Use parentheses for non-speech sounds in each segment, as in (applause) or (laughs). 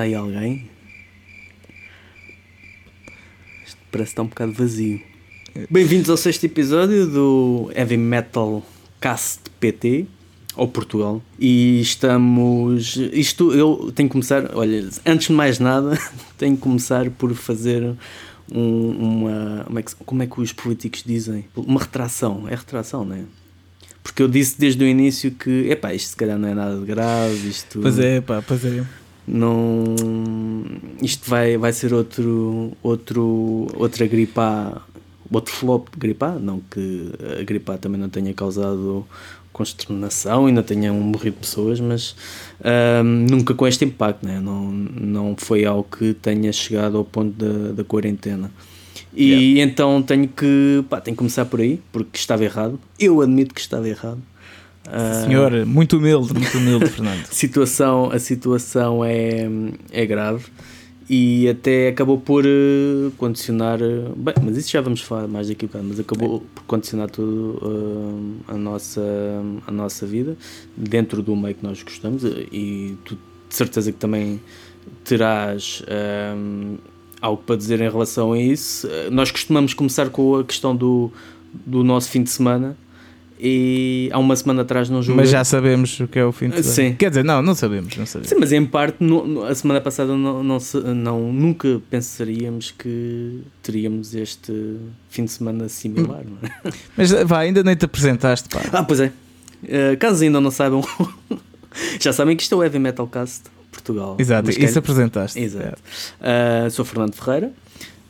Está aí alguém? Isto parece estar um bocado vazio. Bem-vindos ao sexto episódio do Heavy Metal Cast PT, ou Portugal. E estamos. Isto eu tenho que começar. Olha, antes de mais nada, (laughs) tenho que começar por fazer um- uma. Como é, que, como é que os políticos dizem? Uma retração. É retração, não é? Porque eu disse desde o início que, epá, isto se calhar não é nada de grave, isto Pois é, pá, pois é. Não isto vai, vai ser outro outro outra gripa outro flop de gripa não que a gripa também não tenha causado consternação e não tenham morrido pessoas mas nunca com este impacto né? não, não foi algo que tenha chegado ao ponto da, da quarentena. E então tenho que pá, tenho que começar por aí porque estava errado. Eu admito que estava errado Senhor, muito humilde, muito humilde, Fernando. (laughs) situação, a situação é, é grave e até acabou por eh, condicionar. eh, Bem, mas isso já vamos falar mais daqui a bocado, mas acabou por condicionar tudo eh, a, nossa, a nossa vida dentro do meio que nós gostamos e tu de certeza que também terás eh, algo para dizer em relação a isso. Nós costumamos começar com a questão do, do nosso fim de semana. E há uma semana atrás não joguei. Mas já sabemos o que é o fim de Sim. Quer dizer, não, não sabemos, não sabemos. Sim, mas em parte, no- a semana passada não, não, não- nunca pensaríamos que teríamos este fim de semana similar, não é? (laughs) Mas vá, ainda nem te apresentaste, pá. Ah, pois é. Eh, caso ainda não saibam, (laughs) já sabem que isto é o Heavy Metal Cast Portugal. Exato, isso apresentaste. Exato. Ah, sou Fernando Ferreira,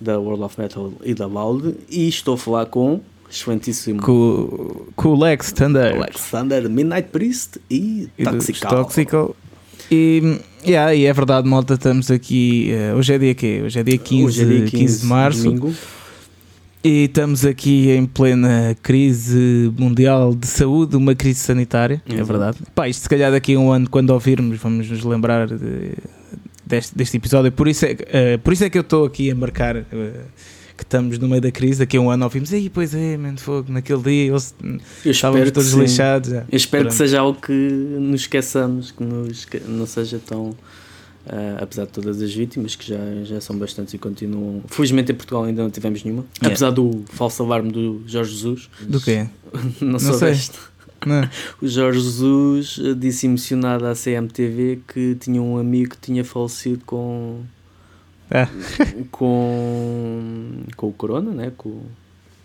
da World of Metal e da Loud, e estou a falar com excelentíssimo Com, com o Lex Thunder Alexander Midnight Priest e e Toxical. Toxical. E, yeah, e é verdade, malta, estamos aqui. eh, hoje é dia quê? Hoje é dia 15, Hoje é dia 15, de março. domingo. E estamos aqui em plena crise mundial de saúde, uma crise sanitária, é Exato. verdade. Pá, isto se calhar daqui a um ano, quando ouvirmos, vamos nos lembrar de- deste, deste episódio. Por isso, é, que- eh, por isso é que eu estou aqui a marcar eh, que estamos no meio da crise. Daqui a um ano ouvimos, aí, pois é, man, fogo, naquele dia eles Eu estávamos todos sim. lixados. já. Eu espero Pronto. que seja algo que nos esqueçamos, que nos, que não seja tão. ah, apesar de todas as vítimas, que já, já são bastantes e continuam. Felizmente em Portugal ainda não tivemos nenhuma. Yeah. Apesar do falso alarme do Jorge Jesus. Do quê? (laughs) não Não soubeste. (laughs) O Jorge Jesus disse emocionado à CMTV que tinha um amigo que tinha falecido com. Ah. com. com o Corona, né? Com,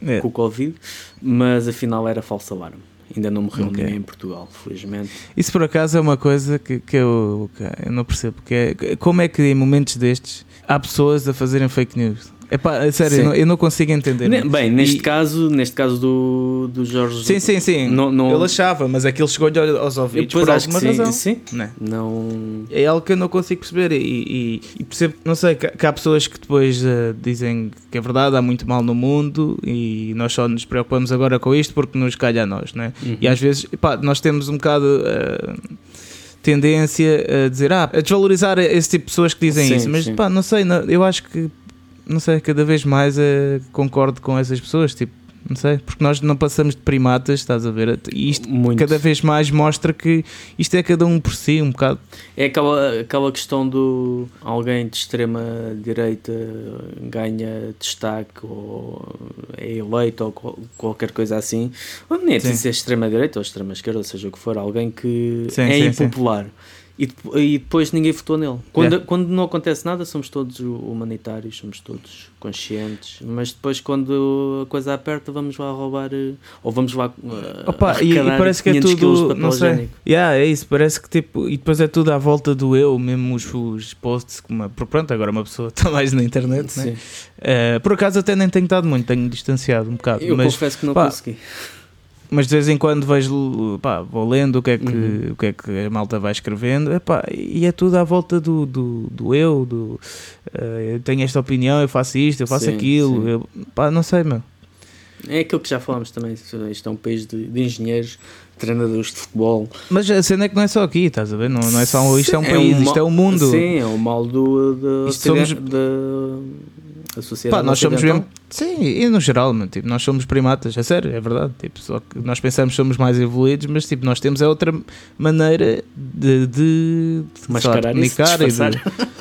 É. com o Covid, mas afinal era falso alarme. Ainda não morreu Ok. ninguém em Portugal, felizmente. Isso por acaso é uma coisa que, que eu, que eu não percebo. Que é, como é que em momentos destes há pessoas a fazerem fake news? É sério, eu não, eu não consigo entender. Ne- Bem, neste E- caso, neste caso do, do Jorge Sim, sim, sim. Não- não- Ele achava, mas aquilo chegou-lhe aos ouvidos Pois por acho que alguma sim, razão. sim. Né? Não. É algo que eu não consigo perceber e, e, e percebo, não sei, que, que há pessoas que depois eh, dizem que é verdade, há muito mal no mundo e nós só nos preocupamos agora com isto porque nos calha a nós, né? Uhum. E às vezes, pá, nós temos um bocado eh, tendência a dizer, ah, a desvalorizar esse tipo de pessoas que dizem Sim, isso, mas sim. pá, não sei, não- eu acho que, não sei, cada vez mais eh, concordo com essas pessoas, tipo, não sei, porque nós não passamos de primatas, estás a ver? E isto Muito. cada vez mais mostra que isto é cada um por si, um bocado. É aquela, aquela questão do alguém de extrema direita ganha destaque ou é eleito ou qual- qualquer coisa assim. Ou nem é preciso ser extrema direita ou extrema esquerda, seja o que for, alguém que Sim, é sim, sim. E, e depois ninguém votou nele. Quando, Yeah. quando não acontece nada, somos todos humanitários, somos todos conscientes. Mas depois, quando a coisa aperta, vamos lá roubar eh, ou vamos lá. eh, Opa, e, e parece que é 500 quilos de tudo, não sei. Yeah, é isso, parece que tipo, e depois é tudo à volta do eu, mesmo os, os posts, que uma, pronto, agora uma pessoa está (laughs) mais na internet, né? Eh, por acaso até nem tenho estado muito, tenho distanciado um bocado, Eu mas, confesso que não pá, consegui. Mas de vez em quando vejo, pá, vou lendo o que é que, Uhum. o que, é que a malta vai escrevendo, epá, e é tudo à volta do, do, do eu, do eh, eu tenho esta opinião, eu faço isto, eu faço Sim, aquilo, sim. eu, pá, não sei, meu. É aquilo que já falámos também. Isto é um país de, de engenheiros, treinadores de futebol. Mas a cena é que não é só aqui, estás a ver? Não, não é só um, isto é um Sim, país, mal- isto é um mundo. Sim, é o mal do, somos- da, da sociedade. Pá, nós somos mesmo. Sim, e no geral, mano, tipo, nós somos primatas, é sério, é verdade. Tipo, só que nós pensamos que somos mais evoluídos, mas tipo, nós temos é outra maneira de, de, de Mascarar isso, comunicar e de,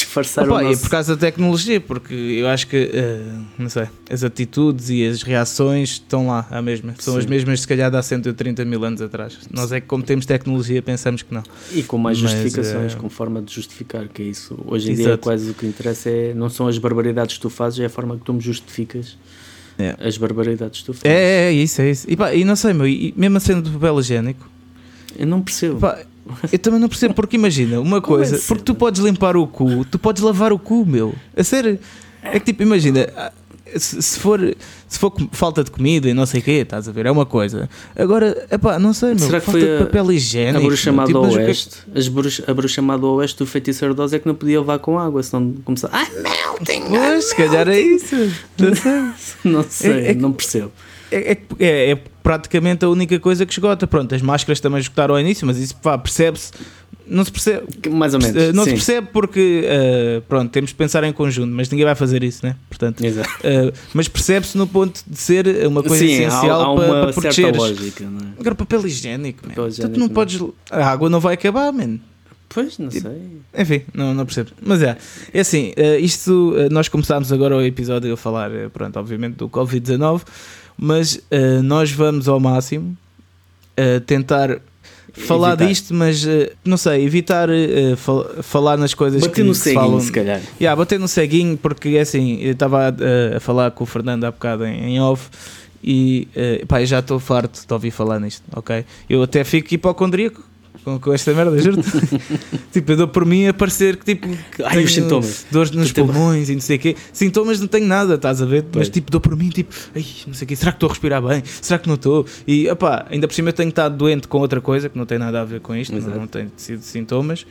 disfarçar Opa, o e é nosso... por causa da tecnologia, porque eu acho que, eh, não sei, as atitudes e as reações estão lá, à mesma. São Sim. as mesmas, se calhar, de há 130 mil anos atrás. Nós é que, como temos tecnologia, pensamos que não. E com mais Mas, justificações, eh, com forma de justificar, que é isso. Hoje em dia, Exato. quase o que interessa é, não são as barbaridades que tu fazes, é a forma que tu me justificas É. as barbaridades que tu fazes. É, é, é isso, é isso. E, pá, e não sei, meu, e mesmo a cena do papel higiênico, Eu não percebo. pá, eu também não percebo, porque imagina, uma é coisa, a porque tu podes limpar o cu, tu podes lavar o cu, meu. A sério. É que tipo, imagina, ah, se, for, se for falta de comida e não sei o quê, estás a ver, é uma coisa. Agora, epá, não sei, meu, Será que falta foi de a- papel higiênico. a bruxa chamada tipo, ao que é que- oeste, as bruxa, a bruxa chamada ao oeste do feiticeiro de Oz é que não podia levar com água, senão começava. Ah, não, tem Pois, se calhar é isso. Não sei. Não sei, É- é que- não percebo. É, é- é- é praticamente a única coisa que esgota. Pronto, as máscaras também esgotaram ao início, mas isso percebe-se. Não se percebe. Mais ou menos. eh, Não sim. se percebe porque, eh, pronto, temos de pensar em conjunto, mas ninguém vai fazer isso, né? Portanto, Exato. eh, mas percebe-se no ponto de ser uma coisa Sim, há, essencial há para, uma para certa protegeres. lógica, não é? Agora, papel higiênico, man. Papel Tu higiênico, não não. podes. A água não vai acabar, man. Pois, não Tipo, sei. Enfim, não, não percebo. Mas é, é assim, isto, nós começámos agora o episódio a falar, pronto, obviamente do Covid-19, mas eh, nós vamos ao máximo eh, tentar falar Evitar. disto, mas eh, não sei, evitar eh, fal- falar nas coisas Bater que no ceguinho, falam. se calhar. Yeah, bater no ceguinho, porque é assim, eu estava a, a falar com o Fernando há bocado em, em off e eh, pá, já estou farto de ouvir falar nisto, ok? Eu até fico hipocondríaco com, com esta merda, juro (laughs) tipo, eu dou por mim a parecer que tipo. Ai, tenho os sintomas. Dores nos pulmões e não sei o quê. Sintomas não tenho nada, estás a ver? Pois. Mas tipo, dou por mim, tipo, ai, não sei o quê, será que estou a respirar bem? Será que não estou? E opá, ainda por cima eu tenho estado doente com outra coisa que não tem nada a ver com isto, não, não tem sido sintomas.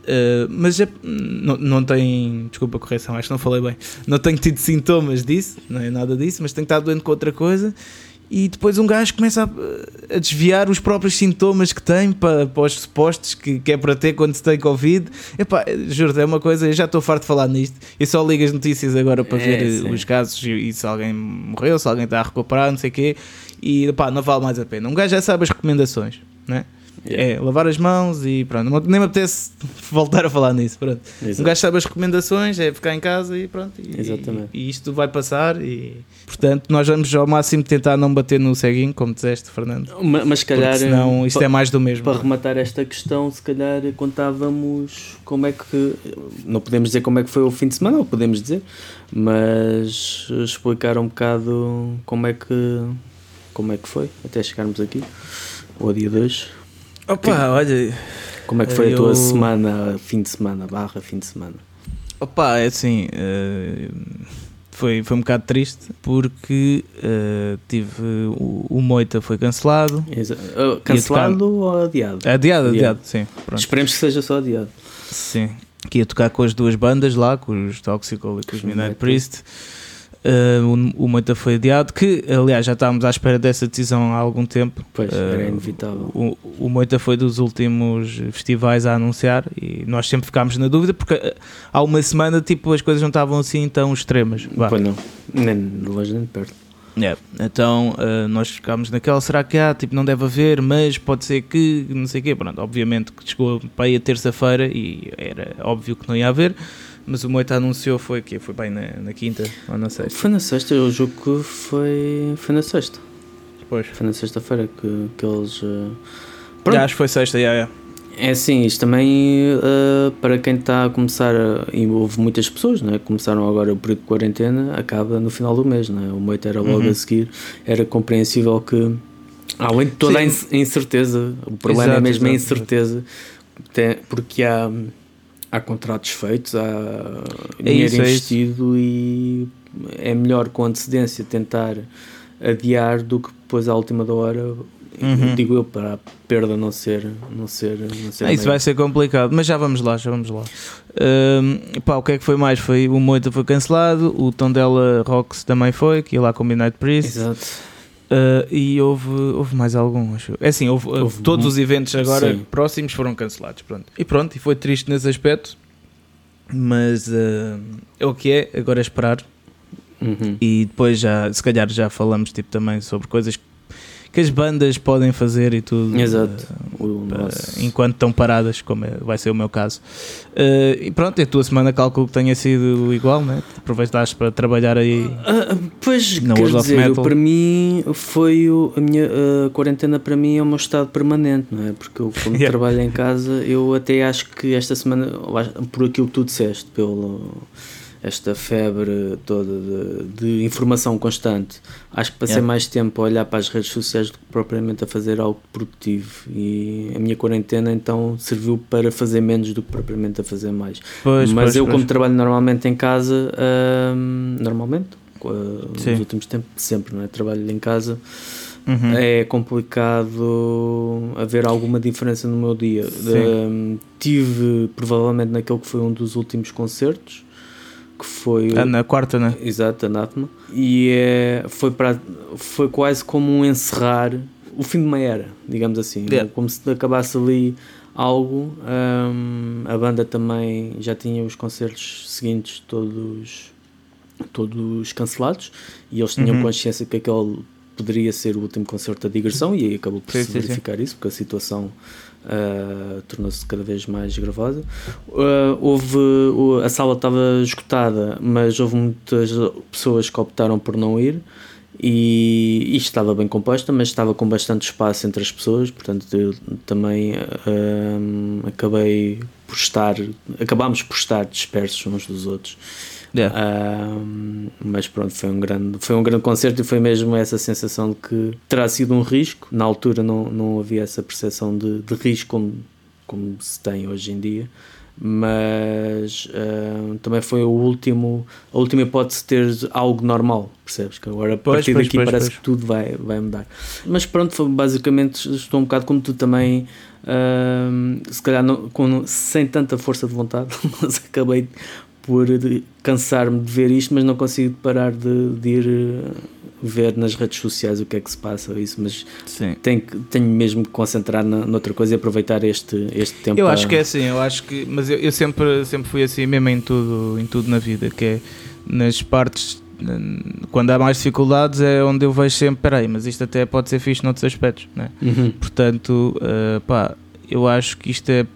Uh, mas é- não, não tem, desculpa a correção, acho que não falei bem. Não tenho tido sintomas disso, não é nada disso, mas tenho estado doente com outra coisa. E depois um gajo começa a, a desviar os próprios sintomas que tem para, para os supostos que, que é para ter quando se tem Covid. Epá, juro, é uma coisa, eu já estou farto de falar nisto. Eu só ligo as notícias agora para É, ver eh, sim. os casos e, e se alguém morreu, se alguém está a recuperar, não sei o quê. E epá, não vale mais a pena. Um gajo já sabe as recomendações, não é? Yeah. É, lavar as mãos e pronto. Nem me apetece voltar a falar nisso. Pronto. Um Exato. gajo sabe as recomendações, é ficar em casa e pronto. E, Exatamente. E, isto vai passar e portanto nós vamos ao máximo tentar não bater no ceguinho, como disseste, Fernando. Ma- Mas se calhar. senão isto é mais do mesmo. Para rematar esta questão, se calhar contávamos como é que. Não podemos dizer como é que foi o fim de semana, ou podemos dizer, mas explicar um bocado como é que. Como é que foi, até chegarmos aqui, ao dia 2. Opa, olha, Como é que foi a tua Eu- semana, fim de semana, barra fim de semana? opa, é assim. eh, foi, foi um bocado triste porque eh, tive o, o Moita foi cancelado. Uh, Cancelado ou adiado? Adiado, Adiado. adiado, sim. Pronto. Esperemos que seja só adiado. Sim. Que ia tocar com as duas bandas lá, com os Toxical e com os Midnight Priest. Uh, o, o Moita foi adiado, que aliás já estávamos à espera dessa decisão há algum tempo. Pois, Uh, era inevitável. O, o Moita foi dos últimos festivais a anunciar e nós sempre ficámos na dúvida porque uh, há uma semana tipo, as coisas não estavam assim tão extremas. Vá. Pois não, nem de longe nem de perto. Yeah. Então uh, nós ficámos naquela, será que há? Tipo, não deve haver, mas pode ser que, não sei o quê. Pronto, obviamente que chegou para aí a terça-feira e era óbvio que não ia haver, mas o Moita anunciou foi que Foi bem na, na quinta ou na sexta. Foi na sexta, eu julgo que foi, foi na sexta. Depois. Foi na sexta-feira que, que eles. Já, Pronto. acho que foi sexta, yeah, yeah. É assim, isto também uh, para quem está a começar, a, e houve muitas pessoas, não é? começaram agora o período de quarentena, acaba no final do mês, não é? o moito era logo Uhum. a seguir, era compreensível que, além de toda a Sim. a incerteza, o problema é Exato, mesmo a exato, incerteza, tem- porque há, há contratos feitos, há É dinheiro isso, é investido e é melhor com antecedência tentar adiar do que depois à última da hora, Uhum. digo eu, para a perda não ser, não ser, não ser Ah, isso vai ser complicado, mas já vamos lá, já vamos lá. Ahm, pá, o que é que foi mais? Foi o Moita foi cancelado, o Tondela Rocks também foi, que ia lá com o Midnight Priest. Exato. Ah, e houve, houve mais algum, acho. É assim, houve, Houve todos um- os eventos agora Sim. próximos foram cancelados. Pronto. E pronto, e foi triste nesse aspecto. Mas ah, é o que é, agora é esperar. Uhum. E depois já, se calhar já falamos tipo, também sobre coisas que as bandas podem fazer e tudo. Exato. uh, uh, enquanto estão paradas, como é- vai ser o meu caso. Uh, e pronto, a tua semana calculo que tenha sido igual, né? Aproveitaste para trabalhar aí. Ah, pois, Na quer dizer, Metal. para mim foi o, a minha a quarentena para mim é o meu estado permanente, não é? Porque eu como (laughs) Yeah. trabalho em casa, eu até acho que esta semana, por aquilo que tu disseste, pelo esta febre toda de, de informação constante, acho que passei Yeah. mais tempo a olhar para as redes sociais do que propriamente a fazer algo produtivo e a minha quarentena então serviu para fazer menos do que propriamente a fazer mais. Pois, Mas pois, eu, pois. como trabalho normalmente em casa, hum, normalmente, co- Sim. nos últimos tempos, sempre, não é? Trabalho em casa, Uhum. é complicado haver alguma diferença no meu dia. Hum, tive, provavelmente, naquele que foi um dos últimos concertos, que foi. Na quarta, né? Exato, Anatema. E é, foi, para, foi quase como um encerrar o fim de uma era, digamos assim. Yeah. Como se acabasse ali algo. hum, a banda também já tinha os concertos seguintes todos, todos cancelados e eles tinham Uhum. consciência que aquele poderia ser o último concerto da digressão e aí acabou por Sim, se sim, sim. verificar isso porque a situação ah, tornou-se cada vez mais gravosa. Ah, houve o- a sala estava esgotada, mas houve muitas pessoas que optaram por não ir e isto estava bem composta, mas estava com bastante espaço entre as pessoas, portanto eu também ah, acabei por estar, acabámos por estar dispersos uns dos outros. Yeah. Ah, mas pronto, foi um, grande, foi um grande concerto e foi mesmo essa sensação de que terá sido um risco. Na altura não, não havia essa percepção de, de risco como, como se tem hoje em dia, mas ah, também foi o último, a última hipótese de ter algo normal, percebes? Que agora a partir pois, daqui pois, parece que tudo vai, vai mudar. Mas pronto, foi, basicamente estou um bocado como tu também. ah, se calhar não- com, sem tanta força de vontade, (laughs) mas acabei por cansar-me de ver isto, mas não consigo parar de, de ir eh, ver nas redes sociais o que é que se passa, isso, mas Sim. tenho, tenho mesmo que concentrar na, noutra coisa e aproveitar este, este tempo. Eu acho que é assim, eu acho que. Mas eu, eu sempre, sempre fui assim mesmo em tudo, em tudo na vida, que é nas partes. Quando há mais dificuldades é onde eu vejo sempre, peraí, mas isto até pode ser fixe noutros aspectos, né? Uhum. Portanto, uh, pá, eu acho que isto é.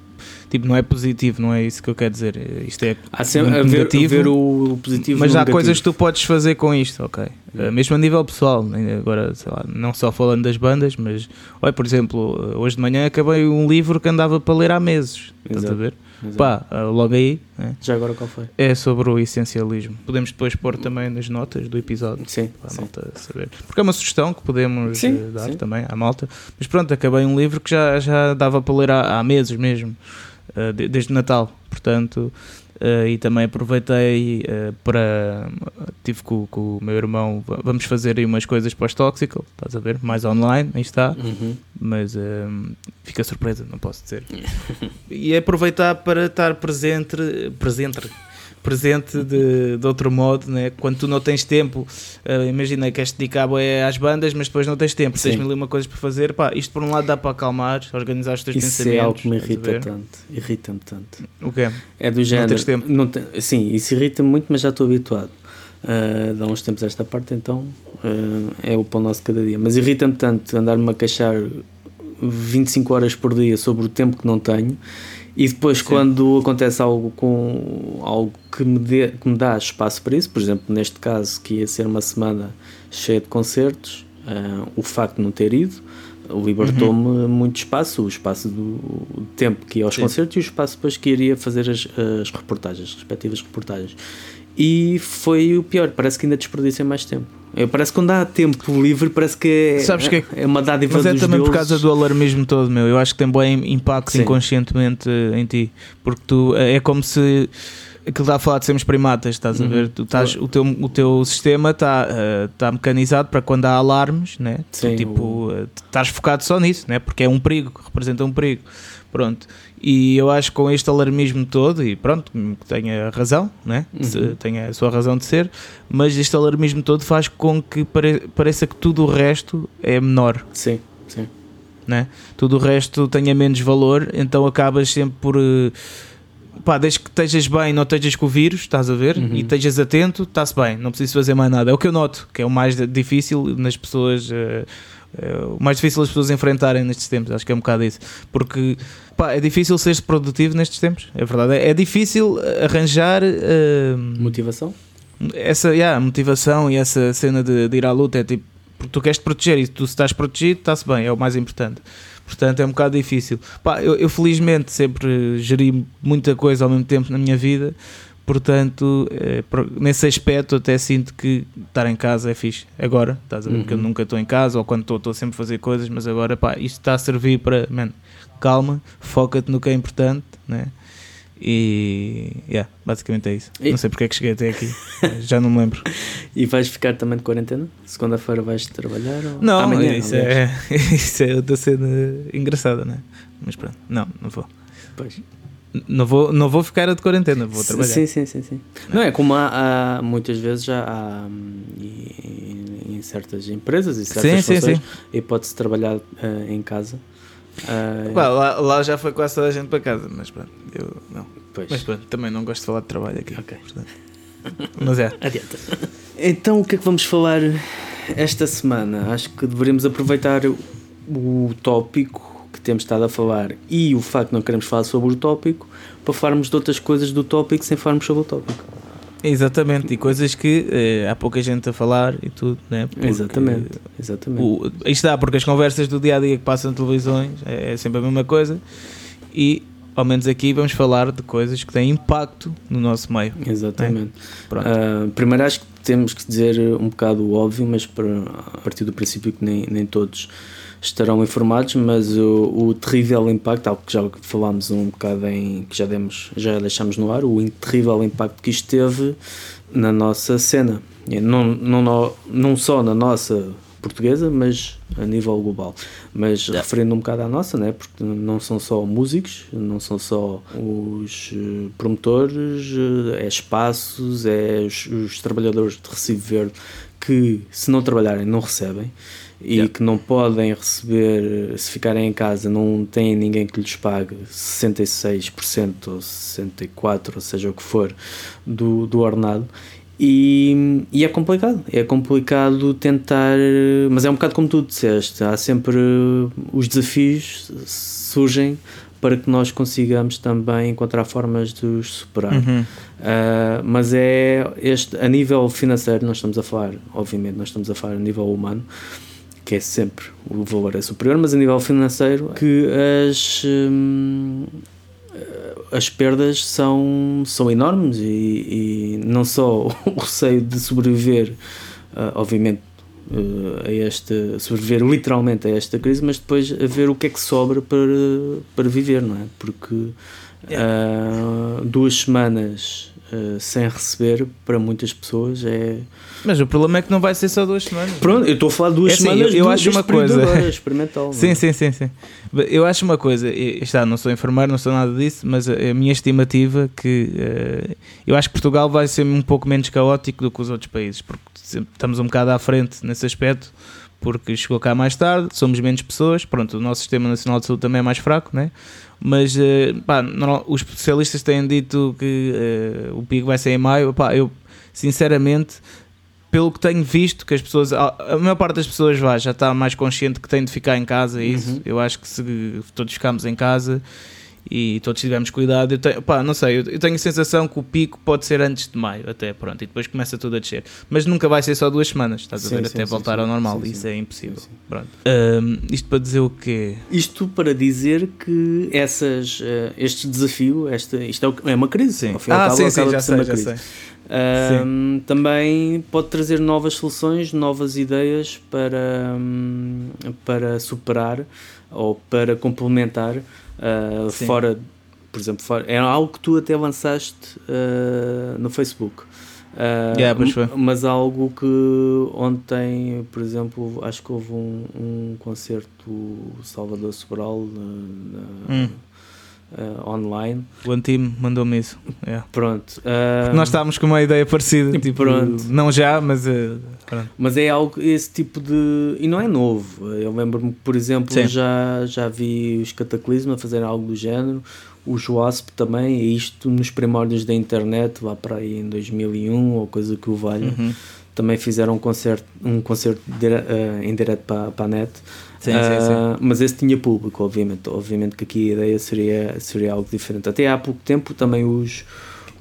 Tipo, não é positivo, não é isso que eu quero dizer. Isto é Há sempre muito a ver, negativo, ver o positivo mas há negativo. coisas que tu podes fazer com isto, ok? Uh, mesmo a nível pessoal, né? agora, sei lá, não só falando das bandas, mas, olha, por exemplo, uh, hoje de manhã acabei um livro que andava para ler há meses, estás a ver? Exato. Pá, uh, logo aí, né? Já agora qual foi? é sobre o essencialismo. Podemos depois pôr também nas notas do episódio. Sim, Para a sim. malta saber. Porque é uma sugestão que podemos Sim, eh, dar sim. também à malta. Mas pronto, acabei um livro que já, já dava para ler há, há meses mesmo, eh, de- desde Natal. Portanto, eh, e também aproveitei eh, para. Tive com, com o meu irmão, va- vamos fazer aí umas coisas pós-tóxico, estás a ver? Mais online, aí está. Uhum. Mas fica surpresa, não posso dizer. (laughs) e aproveitar para estar presente, presente, presente de, de outro modo, né? quando tu não tens tempo, eh, imagina que queres te dedicar bué às bandas, mas depois não tens tempo, Sim. tens mil e uma coisas para fazer, pá, isto por um lado dá para acalmar, organizar os teus Isso é pensamentos. algo que me irrita tanto. Irrita-me tanto. O quê? É do género. teres tempo. não te- sim, isso irrita-me muito, mas já estou habituado. Uh, dá uns tempos a esta parte, então uh, é o pão nosso de cada dia. Mas irrita-me tanto andar-me a queixar 25 horas por dia sobre o tempo que não tenho e depois Sim. quando acontece algo com algo que me, dê, que me dá espaço para isso, por exemplo, neste caso que ia ser uma semana cheia de concertos, uh, o facto de não ter ido libertou-me muito espaço, o espaço do do tempo que ia aos Sim. concertos e o espaço depois que iria fazer as, as reportagens, as respectivas reportagens. E foi o pior, parece que ainda desperdicei mais tempo. Eu, parece que quando há tempo livre, parece que é, Sabes que é- é uma dádiva Mas é também por deuses. causa do alarmismo todo, meu. Eu acho que tem bem impacto Sim. inconscientemente eh, em ti. Porque tu é como se aquilo está a falar de sermos primatas, estás a Uhum. ver? Tu estás, o, teu, o teu sistema está eh, está mecanizado para quando há alarmes, né? Tu, Sim, tipo, eh, estás focado só nisso, né? Porque é um perigo, representa um perigo. Pronto. E eu acho que com este alarmismo todo, e pronto, que tenha razão, né? Uhum. tenha a sua razão de ser, mas este alarmismo todo faz com que pare- pareça que tudo o resto é menor Sim, sim. né? tudo o resto tenha menos valor, então acabas sempre por. eh, Pá, desde que estejas bem, não estejas com o vírus, estás a ver? Uhum. E estejas atento, está-se bem, não preciso fazer mais nada. É o que eu noto, que é o mais difícil nas pessoas É o mais difícil as pessoas enfrentarem nestes tempos, acho que é um bocado isso. Porque pá, é difícil ser produtivo nestes tempos, é verdade. É, é difícil arranjar uh, motivação. Essa yeah, motivação e essa cena de, de ir à luta é tipo, porque tu queres te proteger e tu se estás protegido, está-se bem, é o mais importante. Portanto, é um bocado difícil. Pá, eu, eu felizmente sempre geri muita coisa ao mesmo tempo na minha vida Portanto, é, nesse aspecto, até sinto que estar em casa é fixe. Agora, estás a ver? Uhum. Porque eu nunca estou em casa, ou quando estou, estou sempre a fazer coisas, mas agora, pá, isto está a servir para, man, calma, foca-te no que é importante, né? E, yeah, basicamente é isso. E... Não sei porque é que cheguei até aqui, já não me lembro. (laughs) E vais ficar também de quarentena? Segunda-feira vais trabalhar? Ou... Não, Amanhã, isso, é, (laughs) isso é outra cena engraçada, né? Mas pronto, não, não vou. Pois. Não vou, não vou ficar de quarentena, vou trabalhar. Sim, sim, sim. sim. Não, é como há, há muitas vezes já há em, em certas empresas e certas sim, funções, sim, sim. e pode-se trabalhar uh, em casa. Uh, lá, lá já foi quase toda a gente para casa, mas pronto, eu não. Pois. Mas pronto, também não gosto de falar de trabalho aqui. Ok. Mas é. (laughs) Adianta. Então o que é que vamos falar esta semana? Acho que deveríamos aproveitar o tópico que temos estado a falar e o facto de não queremos falar sobre o tópico para falarmos de outras coisas do tópico sem falarmos sobre o tópico. Exatamente, e coisas que eh, há pouca gente a falar e tudo, né? Porque exatamente, exatamente. O, isto dá, porque as conversas do dia a dia que passam na televisões é, é sempre a mesma coisa e ao menos aqui vamos falar de coisas que têm impacto no nosso meio. Exatamente. Uh, primeiro acho que temos que dizer um bocado óbvio, mas para, a partir do princípio que nem, nem todos estarão informados, mas o, o, terrível impacto, algo que já falámos um bocado em que já demos, já deixamos no ar, o terrível impacto que isto teve na nossa cena, não, não, não só na nossa portuguesa, mas a nível global. Mas yeah. referindo um bocado à nossa, né? porque não são só músicos, não são só os eh, promotores, eh, é espaços, é os, os trabalhadores de recibo verde que, se não trabalharem, não recebem e yeah. que não podem receber, se ficarem em casa, não têm ninguém que lhes pague 66% ou 64%, ou seja o que for, do, do ordenado. E, e, é complicado, é complicado tentar, mas é um bocado como tu disseste, há sempre os desafios surgem para que nós consigamos também encontrar formas de os superar. Uhum. Uh, mas é este, a nível financeiro, nós estamos a falar, obviamente, nós estamos a falar a nível humano, que é sempre o valor é superior, mas a nível financeiro que as hum, as perdas são, são enormes e, e não só (laughs) o receio de sobreviver, uh, obviamente, uh, a esta sobreviver literalmente a esta crise, mas depois a ver o que é que sobra para, para viver, não é? Porque uh, duas semanas uh, sem receber para muitas pessoas é. Mas o problema é que não vai ser só duas semanas. Pronto, eu estou a falar duas é assim, semanas. Eu, eu acho uma coisa. Agora, experimental. sim, é? sim, sim, sim. Eu acho uma coisa. Está, não sou enfermeiro, não sou nada disso, mas a, a minha estimativa que uh, eu acho que Portugal vai ser um pouco menos caótico do que os outros países, porque estamos um bocado à frente nesse aspecto porque chegou cá mais tarde, somos menos pessoas, pronto, o nosso Sistema Nacional de Saúde também é mais fraco, né? mas uh, pá, não, os especialistas têm dito que uh, o pico vai ser em maio, pá, eu sinceramente pelo que tenho visto, que as pessoas, a maior parte das pessoas vai, já está mais consciente que tem de ficar em casa, e isso, uhum. eu acho que se todos ficamos em casa e todos tivemos cuidado. Eu tenho, pá, não sei, eu, tenho a sensação que o pico pode ser antes de maio, até pronto, e depois começa tudo a descer. Mas nunca vai ser só duas semanas, estás sim, a ver, sim, até sim, voltar ao normal. Isso é impossível. Pronto. Um, isto para dizer o quê? Isto para dizer que essas, uh, este desafio, esta, isto é, é uma crise. Sim. ah, sim, sim, já sei, já sei. Um, também pode trazer novas soluções, novas ideias para, um, para superar ou para complementar uh, fora, por exemplo, fora, é algo que tu até lançaste uh, no Facebook. Uh, yeah, mas algo que ontem, por exemplo, acho que houve um, um concerto Salvador Sobral na, na, hum uh, online. O Antime mandou-me isso. Yeah. Pronto. Uh, nós estávamos com uma ideia parecida. Tipo, pronto. Não já, mas. Uh, mas é algo, esse tipo de. E não é novo. Eu lembro-me por exemplo, já, já vi os Cataclisma fazer algo do género. Os Wasp também, e isto nos primórdios da internet, lá para aí em 2001 ou coisa que o valha. Uhum também fizeram um concerto, um concerto uh, em direto para, para a net. Sim, sim, sim. Mas esse tinha público, obviamente. Obviamente que aqui a ideia seria, seria algo diferente. Até há pouco tempo também os,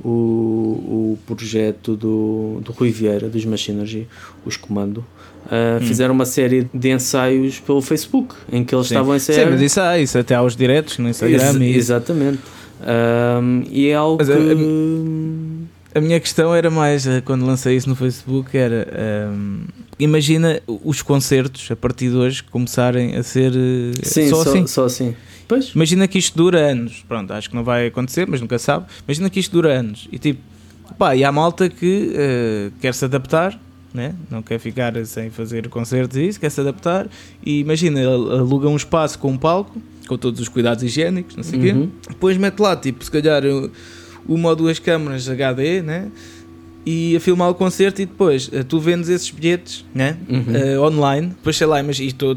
o, o projeto do, do Rui Vieira, dos Machinergy, os Comando, Uh, hum. Fizeram uma série de ensaios pelo Facebook em que eles Sim. estavam a ensaiar. Sim, mas isso, ah, isso até aos diretos no Instagram. Ex exatamente. Um, e é algo mas que. A, minha questão era mais eh, quando lancei isso no Facebook: era um, imagina os concertos a partir de hoje começarem a ser eh, Sim, só, só, assim. Só assim. Pois. Imagina que isto dura anos. Pronto, acho que não vai acontecer, mas nunca sabe. Imagina que isto dura anos. E tipo, pá, e há malta que uh, quer se adaptar né? não quer ficar sem fazer concertos e isso, quer se adaptar. E imagina, aluga um espaço com um palco, com todos os cuidados higiênicos, não sei o uhum. quê. Depois mete lá, tipo, se calhar uma ou duas câmaras HD, né? e a filmar o concerto e depois uh, tu vendes esses bilhetes né? Uhum. Uh, online, depois sei lá, mas estou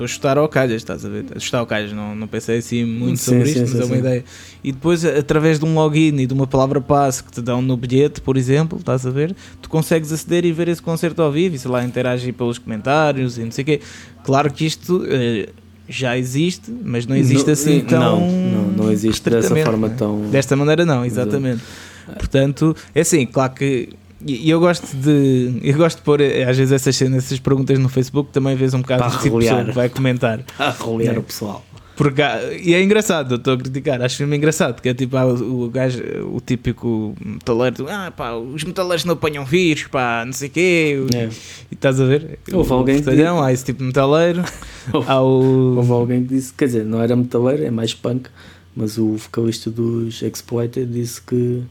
a chutar ao calhas, estás a ver? A chutar ao calhas, não, não pensei assim muito sim, sobre sim, isto, sim, mas é uma ideia. E depois, através de um login e de uma palavra passe que te dão no bilhete, por exemplo, estás a ver? Tu consegues aceder e ver esse concerto ao vivo e sei lá, interagir pelos comentários e não sei o quê. Claro que isto. Uh, já existe, mas não existe não, assim tão. Não, não, não existe dessa forma né? tão. Desta maneira, não, exatamente. Portanto, é assim, claro que. E eu gosto de. Eu gosto de pôr às vezes essas, essas perguntas no Facebook, também vês um bocado Para de tipo de pessoa que vai comentar. A rolear É. o pessoal. Porque, e é engraçado, eu estou a criticar, acho filme engraçado, que é tipo há o, o gajo, o típico metaleiro, ah pá, os metaleiros não apanham vírus, pá, não sei o quê, É. e estás a ver? Houve O alguém que Portalhão, há esse tipo de metaleiro, (laughs) Houve- há o... Houve alguém que disse, quer dizer, não era metaleiro, é mais punk, mas o vocalista dos Exploited disse que,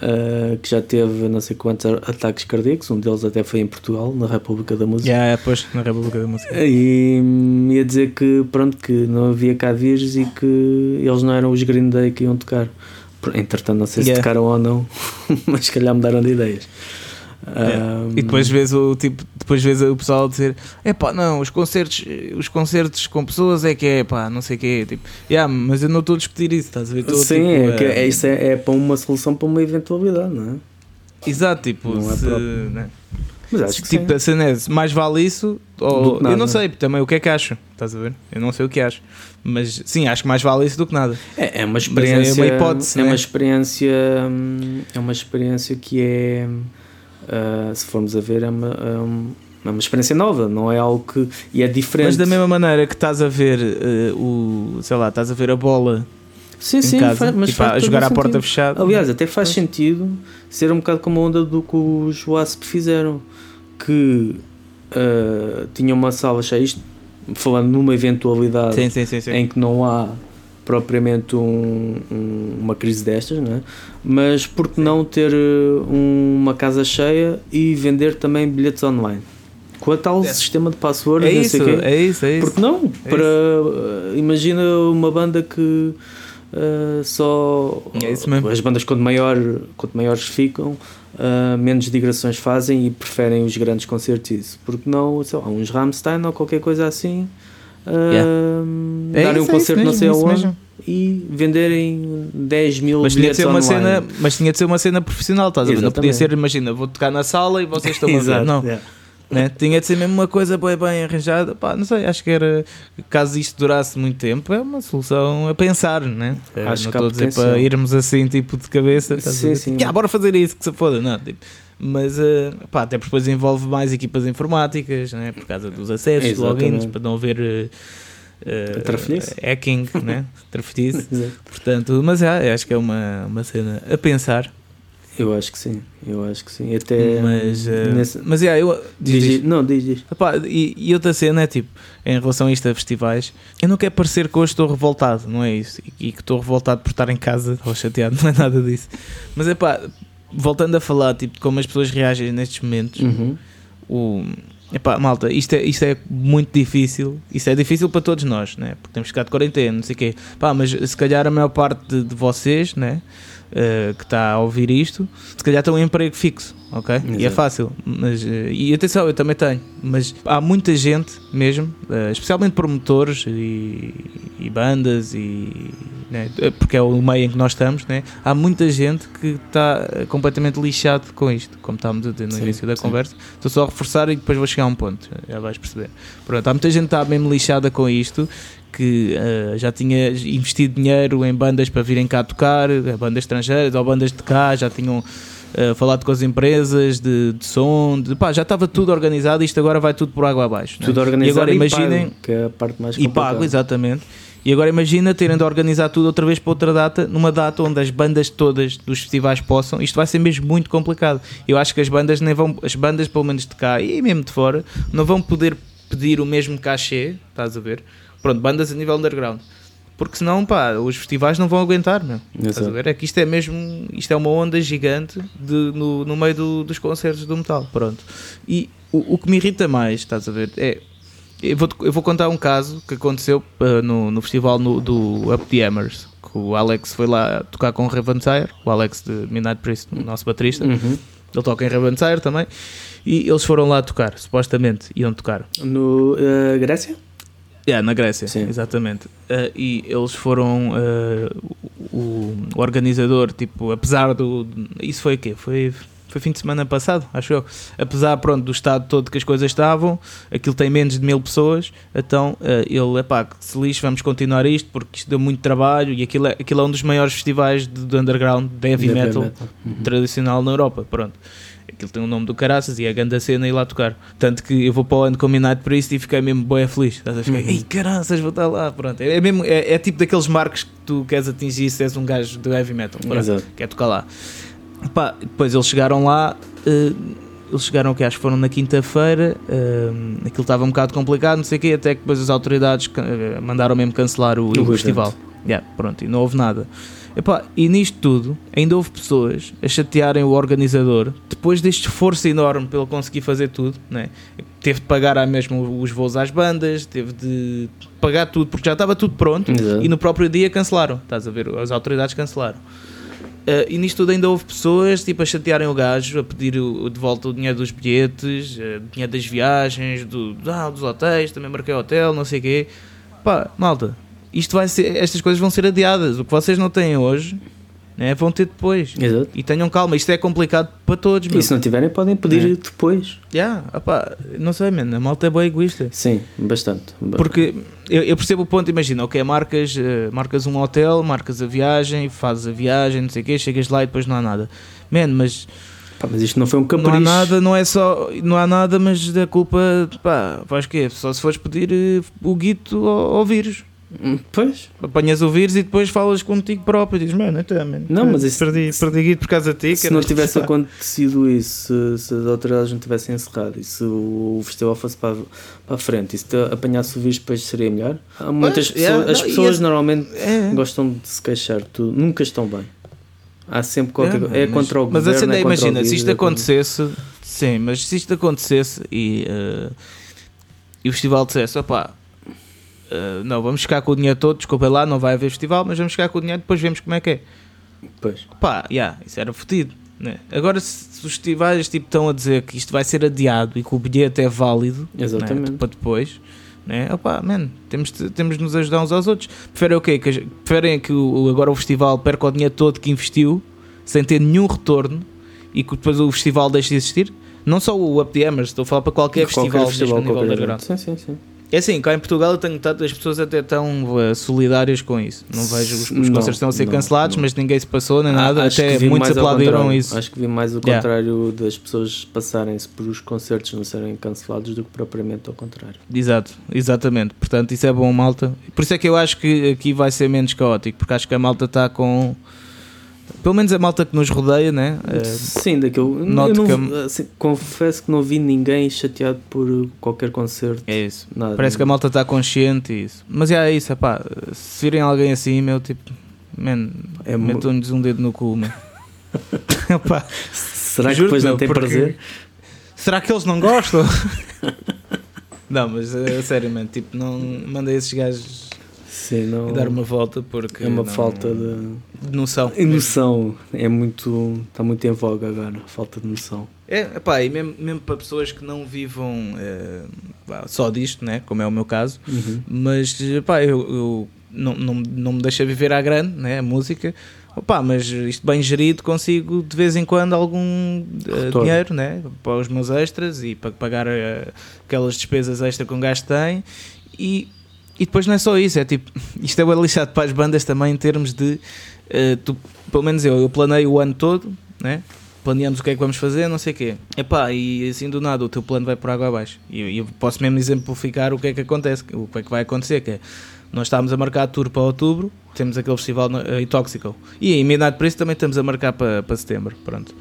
ah, que já teve não sei quantos ataques cardíacos, um deles até foi em Portugal, na República da Música. Yeah, pois, na República da Música. E hum, ia dizer que pronto, que não havia cá vírus e que eles não eram os Green Day que iam tocar. Entretanto, não sei se Yeah. tocaram ou não, (laughs) mas se calhar mudaram de ideias. Yeah. Um, E depois vês o tipo, depois vês o pessoal dizer, é pá, não, os concertos, os concertos com pessoas é que é pá, não sei o quê, tipo, yeah, mas eu não estou a discutir isso, estás a ver? Estou, Sim, tipo, é, que a- é, isso é, é para uma solução para uma eventualidade, não é? Exato, tipo, Não é se, próprio. né? Mas acho que tipo, sim. a cena é, se mais vale isso, ou nada. eu não sei também o que é que acho, estás a ver? Eu não sei o que acho, mas sim, acho que mais vale isso do que nada. É, é uma é experiência. uma hipótese, é né? uma experiência. hum, É uma experiência que é. Ah, se formos a ver, é uma, é é uma experiência nova, não é algo que. E é diferente. Mas da mesma maneira que estás a ver eh, o, sei lá, estás a ver a bola sim, sim, casa, faz, mas tipo, faz jogar à porta fechada. Aliás, até faz Pois. sentido ser um bocado como a onda do que os WASP fizeram, que tinham uma sala cheia, isto falando numa eventualidade sim, sim, sim. em que não há propriamente um- um- uma crise destas, não é? mas por que não ter um- uma casa cheia e vender também bilhetes online? Com a tal É. sistema de passwords, É não isso, sei quê. é isso, é isso. Porque não? Para, uh, imagina uma banda que uh, só. É isso mesmo. As bandas, quanto, maior, quanto maiores ficam, uh, menos digressões fazem e preferem os grandes concertos. Isso. Porque não, sei lá, uns Rammstein ou qualquer coisa assim. Uh, É darem isso, um é concerto isso não sei aonde mesmo. e venderem 10 mil Mas tinha, de ser uma online. cena, mas tinha de ser uma cena profissional, estás a ver? Não podia ser, imagina, vou tocar na sala e vocês estão a (laughs) ver. Não, é. né? tinha de ser mesmo uma coisa bem, bem arranjada. Pá, não sei, acho que era, caso isto durasse muito tempo, é uma solução a pensar, né? Acho não que estou a dizer para irmos assim, tipo, de cabeça. Sim, sim. Tipo, "Ya, bora fazer isso, que se foda. Não, tipo, mas, eh, pá, até porque depois envolve mais equipas informáticas, né? Por causa dos acessos, dos logins, Exatamente. para não haver... Trafolhice. hacking, né? (laughs) Exato. Portanto, mas é, acho que é uma, uma cena a pensar. Eu acho que sim, eu acho que sim. Até mas, eh, nesse- mas é, eu, diz, diz, diz. não, diz, diz. Epá, e, e outra cena é tipo, em relação a isto a festivais, eu não quero parecer que hoje estou revoltado, não é isso? E, e que estou revoltado por estar em casa ou chateado, (laughs) não é nada disso. Mas é pá, voltando a falar tipo, de como as pessoas reagem nestes momentos, Uhum. o, epá, malta, isto é, isto é muito difícil. Isto é difícil para todos nós, né? porque temos que ficar de quarentena, não sei o quê. Pá, mas se calhar a maior parte de, de vocês, né? Uh, que está a ouvir isto, se calhar tem um emprego fixo, ok? E é Exato. fácil. Mas, uh, e atenção, eu também tenho. Mas há muita gente mesmo, uh, especialmente promotores e, e bandas, e, né, porque é o meio em que nós estamos, né? há muita gente que está completamente lixado com isto, como estávamos a dizer no Sim, início da sim. conversa. Estou só a reforçar e depois vou chegar a um ponto, já vais perceber. Pronto, há muita gente que está mesmo lixada com isto que eh, já tinha investido dinheiro em bandas para virem cá tocar, eh, bandas estrangeiras ou bandas de cá, já tinham eh, falado com as empresas de, de som, de, pá, já estava tudo organizado isto agora vai tudo por água abaixo. é? Tudo organizado e agora e imaginem, pago, que é a parte mais e complicada. pago, exatamente. E agora imagina terem de organizar tudo outra vez para outra data, numa data onde as bandas todas dos festivais possam. Isto vai ser mesmo muito complicado. Eu acho que as bandas nem vão, as bandas pelo menos de cá e mesmo de fora, não vão poder pedir o mesmo cachê, estás a ver? Pronto, bandas a nível underground. Porque senão, pá, os festivais não vão aguentar, meu. Estás a ver? É que isto é mesmo, isto é uma onda gigante de, no, no meio do- dos concertos do metal, pronto. E o, o que me irrita mais, estás a ver, é eu vou, eu vou contar um caso que aconteceu uh, no, no festival no- do Up the Hammers. Que o Alex foi lá tocar com o Ravenshire, o Alex de Midnight Priest, o nosso baterista. Uhum. Ele toca em Ravenshire também. E eles foram lá tocar, supostamente iam tocar. No eh, Grécia? Yeah, na Grécia, Sim. exatamente. Uh, e eles foram. uh, o, o organizador, tipo, apesar do. Isso foi o quê? Foi, foi fim de semana passado, acho eu. Apesar, pronto, do estado todo que as coisas estavam, aquilo tem menos de mil pessoas, então uh, ele, epá, que se lixe, vamos continuar isto, porque isto deu muito trabalho e aquilo é, aquilo é um dos maiores festivais de, de underground, de heavy, Heavy metal, Uhum. tradicional na Europa, pronto. Aquilo tem o nome do caraças e é a grande cena ir lá tocar. Tanto que eu vou para o ano com Midnight Priest e fiquei mesmo boé feliz. Estás a ficar, Uhum. ei caraças, vou estar lá. Pronto. É, mesmo, é, é tipo daqueles marcos que tu queres atingir se és um gajo do heavy metal. Pronto. Quer tocar lá. Pá, depois eles chegaram lá. eh, eles chegaram que acho que foram na quinta-feira. eh, aquilo estava um bocado complicado, não sei o quê. Até que depois as autoridades eh, mandaram mesmo cancelar o, o festival. Yeah, pronto, e não houve nada. Epá, e nisto tudo, ainda houve pessoas a chatearem o organizador depois deste esforço enorme ele conseguir fazer tudo. Né? Teve de pagar mesmo os voos às bandas, teve de pagar tudo porque já estava tudo pronto Exato. e no próprio dia cancelaram. Estás a ver? As autoridades cancelaram. Uh, e nisto tudo ainda houve pessoas tipo, a chatearem o gajo, a pedir o, de volta o dinheiro dos bilhetes, uh, o dinheiro das viagens, do, ah, dos hotéis, também marquei hotel, não sei o quê. Pá, malta, isto vai ser, estas coisas vão ser adiadas. O que vocês não têm hoje, né, vão ter depois. Exato. E tenham calma, isto é complicado para todos, meu. E se não tiverem, podem pedir É. depois. Yeah, opá, não sei, mano, a malta é boa egoísta. Sim, bastante. Porque eu, eu percebo o ponto, imagina, ok, marcas, eh, marcas um hotel, marcas a viagem, fazes a viagem, não sei o quê, chegas lá e depois não há nada. Man, mas Pá, mas isto não foi um capricho. não há nada, não é só, não há nada, mas da culpa, pá, faz quê? Só se fores pedir eh, o guito ao, ao vírus. Pois. Apanhas o vírus e depois falas contigo próprio e dizes, mano, então, mano, Não, mas isso- perdi, perdi guito por causa de ti. Se cara." não tivesse acontecido isso, se, se as autoridades não tivessem encerrado e se o festival fosse para, para a frente e se te apanhasse o vírus, depois seria melhor. Há muitas pessoas, yeah, as não, pessoas esse- normalmente É. gostam de se queixar, tu, nunca estão bem. Há sempre qualquer coisa. É, mas- contra o Mas governo. a cena é é, o imagina, se isto é acontecesse, sim, mas se isto acontecesse e, eh, e o festival dissesse, opá, eh, não, vamos ficar com o dinheiro todo, desculpa lá, não vai haver festival, mas vamos ficar com o dinheiro, depois vemos como é que é. Pois. Pá, yeah, isso era fodido. Né? Agora, se, se os festivais tipo, estão a dizer que isto vai ser adiado e que o bilhete é válido né, para depois, né? Opá, man, temos, de, temos de nos ajudar uns aos outros. Preferem o quê? Que, preferem que o, agora o festival perca o dinheiro todo que investiu sem ter nenhum retorno e que depois o festival deixe de existir? Não só o Up the Hammers, estou a falar para qualquer, festival, mesmo a nível qualquer underground. evento. Sim, sim, sim. É assim, cá em Portugal eu tenho as pessoas até estão eh, solidárias com isso. Não vejo os, os Não, concertos estão a ser não, cancelados, não. mas ninguém se passou nem nada. Ah, acho até muitos aplaudiram isso. Acho que vi mais o Yeah. contrário das pessoas passarem-se por os concertos não serem cancelados do que propriamente ao contrário. Exato, exatamente. Portanto, isso é bom, malta. Por isso é que eu acho que aqui vai ser menos caótico, porque acho que a malta está com. Pelo menos a malta que nos rodeia, né? Eh, Sim, daquilo. noto eu não, que assim, confesso que não vi ninguém chateado por qualquer concerto. é isso. Nada. Parece que a malta está consciente e isso. Mas é isso, epá, se virem alguém assim, meu tipo, man, É metam-lhes um dedo no cu, man. (laughs) Epá, Será que depois não tem porque- prazer? Será que eles não gostam? (laughs) não, mas a sério, man, tipo, não mandei esses gajos Sim, não, dar uma volta porque é uma não- falta de noção. noção. É muito. Está muito em voga agora, falta de noção. É, epá, e mesmo, mesmo para pessoas que não vivam vá, só disto, né, como é o meu caso, Uhum. mas epá, eu, eu não, não, não me deixa viver à grande, né, a música, Opa, mas isto bem gerido consigo de vez em quando algum Retorno. dinheiro né, para os meus extras e para pagar eh, aquelas despesas extra que um gajo tem e, e depois não é só isso, é tipo, isto é bem lixado para as bandas também em termos de eh, tu, pelo menos eu, eu planeio o ano todo, né? planeamos o que é que vamos fazer, não sei o quê. Epá, e assim do nada o teu plano vai por água abaixo. E eu, eu posso mesmo exemplificar o que é que acontece, o que é que vai acontecer, que é, nós estávamos a marcar a tour para outubro, temos aquele festival no- eh, Intoxical. E em para isso também estamos a marcar para, para setembro, pronto.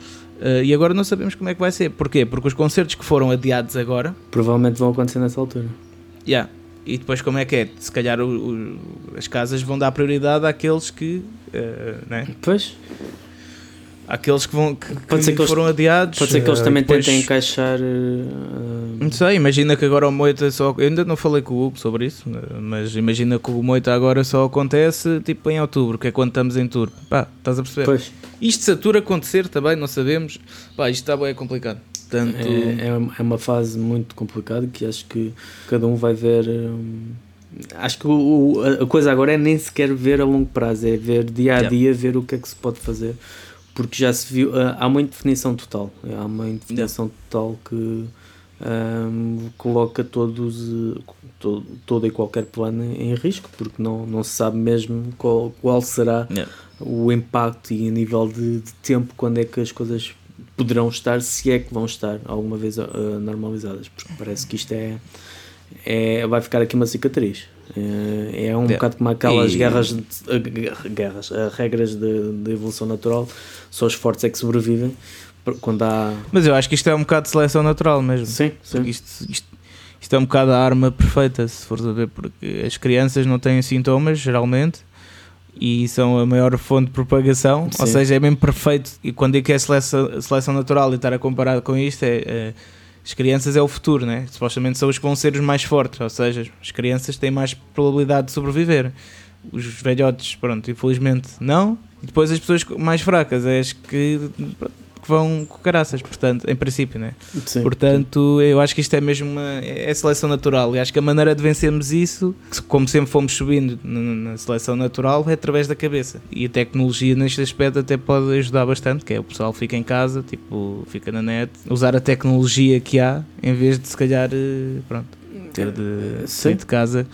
Eh, e agora não sabemos como é que vai ser. Porquê? Porque os concertos que foram adiados agora, Provavelmente vão acontecer nessa altura. yeah, e depois como é que é? Se calhar o- o- as casas vão dar prioridade àqueles que, eh, né? Pois, Àqueles que, vão, que, Pode ser que eles- foram adiados. pode ser que eles também depois- tentem encaixar. eh, Não sei, imagina que agora o Moita só. Eu ainda não falei com o Hugo sobre isso, mas imagina que o Moita agora só acontece tipo em outubro, que é quando estamos em tour. Pá, estás a perceber? pois, Isto se a tour acontecer também, não sabemos. Pá, isto está bem complicado. Portanto, é, é, é uma fase muito complicada que acho que cada um vai ver. hum, acho que o- a coisa agora é nem sequer ver a longo prazo, é ver dia a Yeah. dia, ver o que é que se pode fazer. Porque já se viu, há uma indefinição total. Há uma indefinição total que hum, coloca todos, todo, todo e qualquer plano em risco, porque não, não se sabe mesmo qual, qual será yeah. o impacto e a nível de, de tempo, quando é que as coisas poderão estar, se é que vão estar alguma vez ah, normalizadas, porque parece que isto é, é vai ficar aqui uma cicatriz. É, é um Yeah. bocado como aquelas E- guerras, de, ah, guerras, ah, regras de, de evolução natural, só os fortes é que sobrevivem. Quando há. Mas eu acho que isto é um bocado de seleção natural mesmo. Sim, sim. Isto, isto, isto é um bocado a arma perfeita, se fores a ver, porque as crianças não têm sintomas, geralmente, e são a maior fonte de propagação, ou Sim. seja, é mesmo perfeito. E quando digo que é seleção, seleção natural e estar a comparar com isto, é, é- as crianças é o futuro, né? supostamente são os que vão ser os mais fortes, ou seja, as crianças têm mais probabilidade de sobreviver. Os velhotes, pronto, infelizmente não. E depois as pessoas mais fracas, é as que, pronto, que vão com caraças, portanto, em princípio, né? Sim. Portanto, eu acho que isto é mesmo uma é seleção natural e acho que a maneira de vencermos isso, como sempre fomos subindo na, seleção natural, é através da cabeça. E a tecnologia neste aspecto até pode ajudar bastante, que é o pessoal fica em casa, tipo, fica na net, usar a tecnologia que há, em vez de se calhar, eh, pronto, ter de Sim. sair de casa.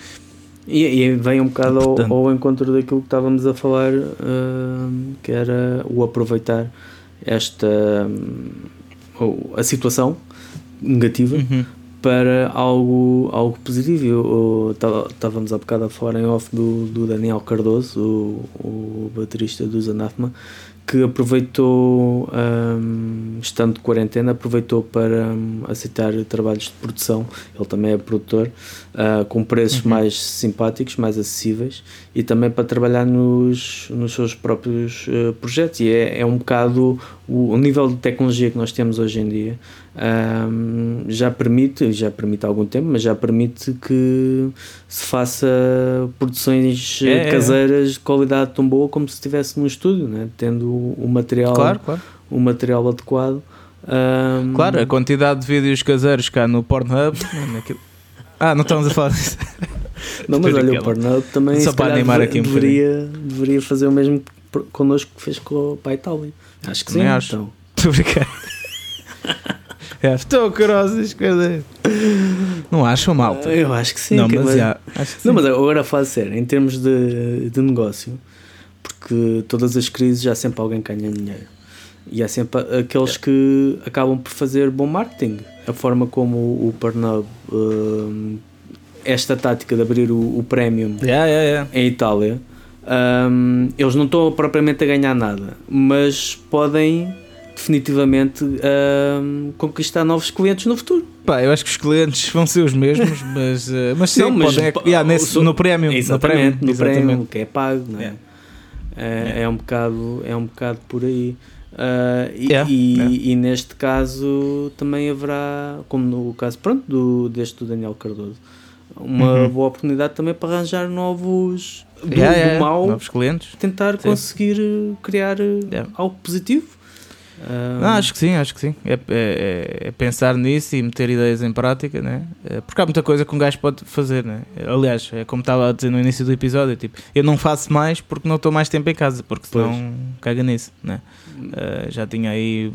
E, e vem um bocado ao, Portanto- ao encontro daquilo que estávamos a falar, hum, que era o aproveitar esta hum, ou a situação negativa Uhum. para algo, algo positivo. Eu- eu Estávamos há bocado a falar em off do, do Daniel Cardoso, o, o baterista dos Anathema, que aproveitou, hum, estando de quarentena, aproveitou para hum, aceitar trabalhos de produção. Ele também é produtor, ah, com preços Uhum. mais simpáticos, mais acessíveis e também para trabalhar nos, nos seus próprios eh, projetos. E é, é um bocado o, o nível de tecnologia que nós temos hoje em dia. ahm, já permite, já permite há algum tempo, mas já permite que se faça produções eh, É, é, é. caseiras de qualidade tão boa como se estivesse num estúdio, né? tendo o, o material, Claro, claro. o material adequado. Ahm, Claro, a quantidade de vídeos caseiros cá no Pornhub. (laughs) naquilo- Ah, não estamos a falar disso. Não, mas olha, o. Pornhub também Só para animar aqui um deveria, deveria fazer o mesmo connosco que fez com, para a Itália. Acho que sim. Acho. Então. Estou a brincar. (laughs) É, Estou curioso. Não acham malta? Eu acho que sim. não, mas já. Não, mas agora a falar sério, em termos de, de negócio, porque todas as crises já sempre alguém ganha dinheiro. E há sempre aqueles que acabam por fazer bom marketing. A forma como o, o Pornhub, hum, esta tática de abrir o, o premium Yeah, yeah, yeah. em Itália, hum, eles não estão propriamente a ganhar nada, mas podem definitivamente hum, conquistar novos clientes no futuro. Pá, eu acho que os clientes vão ser os mesmos, (laughs) mas, eh, mas sim, Não, mas podem, pa- yeah, nesse, o- no prémio. Exatamente, no exatamente. que é pago, não é? É, é um bocado, é um bocado por aí. Ah, e, Yeah, e, yeah. e neste caso também haverá, como no caso pronto, do, deste do Daniel Cardoso, uma Uhum. boa oportunidade também para arranjar novos do, Yeah, do yeah, mal, Novos clientes. tentar Sim. conseguir eh, criar eh, Yeah. algo positivo. Ah, acho que sim, acho que sim. É, é- é pensar nisso e meter ideias em prática, né? É, Porque há muita coisa que um gajo pode fazer, né? Aliás, é como estava a dizer no início do episódio, tipo, eu não faço mais porque não estou mais tempo em casa, porque senão caga nisso, né? Já tinha aí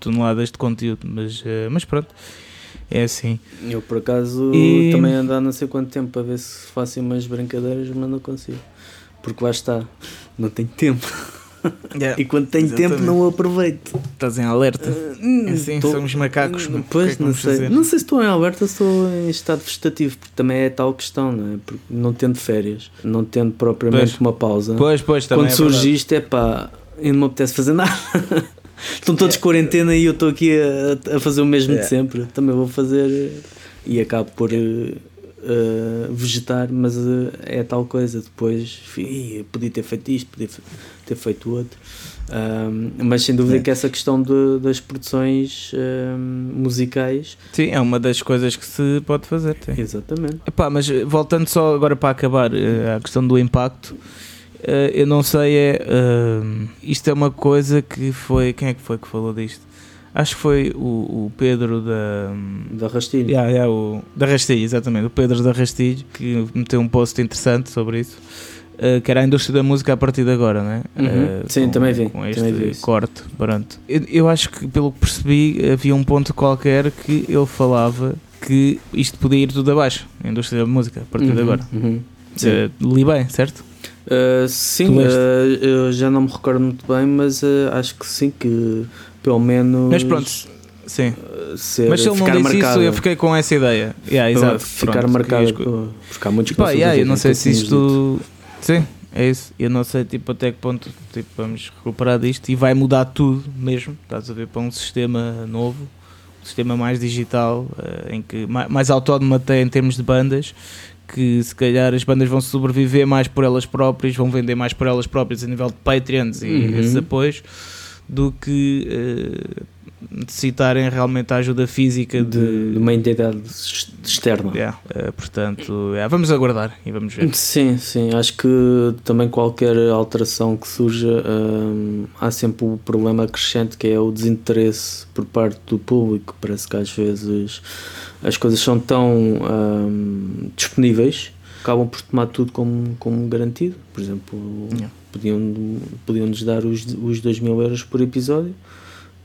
toneladas de conteúdo, mas, mas pronto, é assim. Eu por acaso E- também ando há não sei quanto tempo para ver se faço umas brincadeiras, mas não consigo. Porque lá está, não tenho tempo. (laughs) E quando tenho Exatamente. tempo não o aproveito. Estás em alerta. Hum, É assim, tô- somos macacos. que é Pois, que não sei. fazer? Não sei se estou em Alberta ou estou em estado vegetativo, porque também é tal questão, não é? Porque não tendo férias, não tendo propriamente Pois. uma pausa. Pois, pois, também quando é isto, é pá, e não me apetece fazer (laughs) nada. Estão todos de quarentena e eu estou aqui a, a fazer o mesmo É. de sempre. Também vou fazer eh, e acabo por eh, vegetar, mas eh, é tal coisa. Depois, fi, "Ih, podia ter feito isto, podia ter feito outro. Ahm, mas sem dúvida É. que essa questão de- das produções ahm, musicais, Sim, é uma das coisas que se pode fazer. sim. exatamente. Epá, mas voltando só agora para acabar eh, à questão do impacto, eu não sei, é, eh, isto é uma coisa que foi, quem é que foi que falou disto? Acho que foi o, o Pedro da... Da rastilha. Yeah, yeah, o, da Rastilho, exatamente, o Pedro da Rastilho, que meteu um post interessante sobre isso, eh, que era a indústria da música a partir de agora, não é? Uhum. Eh, Sim, com- também vi, Com também este vi corte, pronto. Eu, eu acho que, pelo que percebi, havia um ponto qualquer que ele falava que isto podia ir tudo abaixo, a indústria da música, a partir de Uhum, agora. uhum. Eh, li bem, certo? Uh, sim, uh, eu já não me recordo muito bem, mas uh, acho que sim, que pelo menos. Mas pronto, sim. ser, Mas se ele não disse marcado, isso, eu fiquei com essa ideia. Yeah, exato, Ficar pronto, marcado, por- porque há muitos Pá, conselhos yeah, eu não que sei se isto. Sim, é isso. Eu não sei tipo, até que ponto tipo, vamos recuperar disto e vai mudar tudo mesmo. Estás a ver para um sistema novo, um sistema mais digital, em que ma- mais autónomo até em termos de bandas. Que se calhar as bandas vão sobreviver mais por elas próprias, vão vender mais por elas próprias a nível de Patreons e Uhum. esses apoios, do que eh, necessitarem realmente a ajuda física De, de, de uma entidade ex- externa. Yeah, eh, portanto, yeah, vamos aguardar e vamos ver. Sim, sim, acho que também qualquer alteração que surja hum, há sempre o problema crescente que é o desinteresse por parte do público. Parece que às vezes as coisas são tão hum, disponíveis acabam por tomar tudo como, como garantido. Por exemplo, Yeah. podiam, podiam-nos dar os, os 2 mil euros por episódio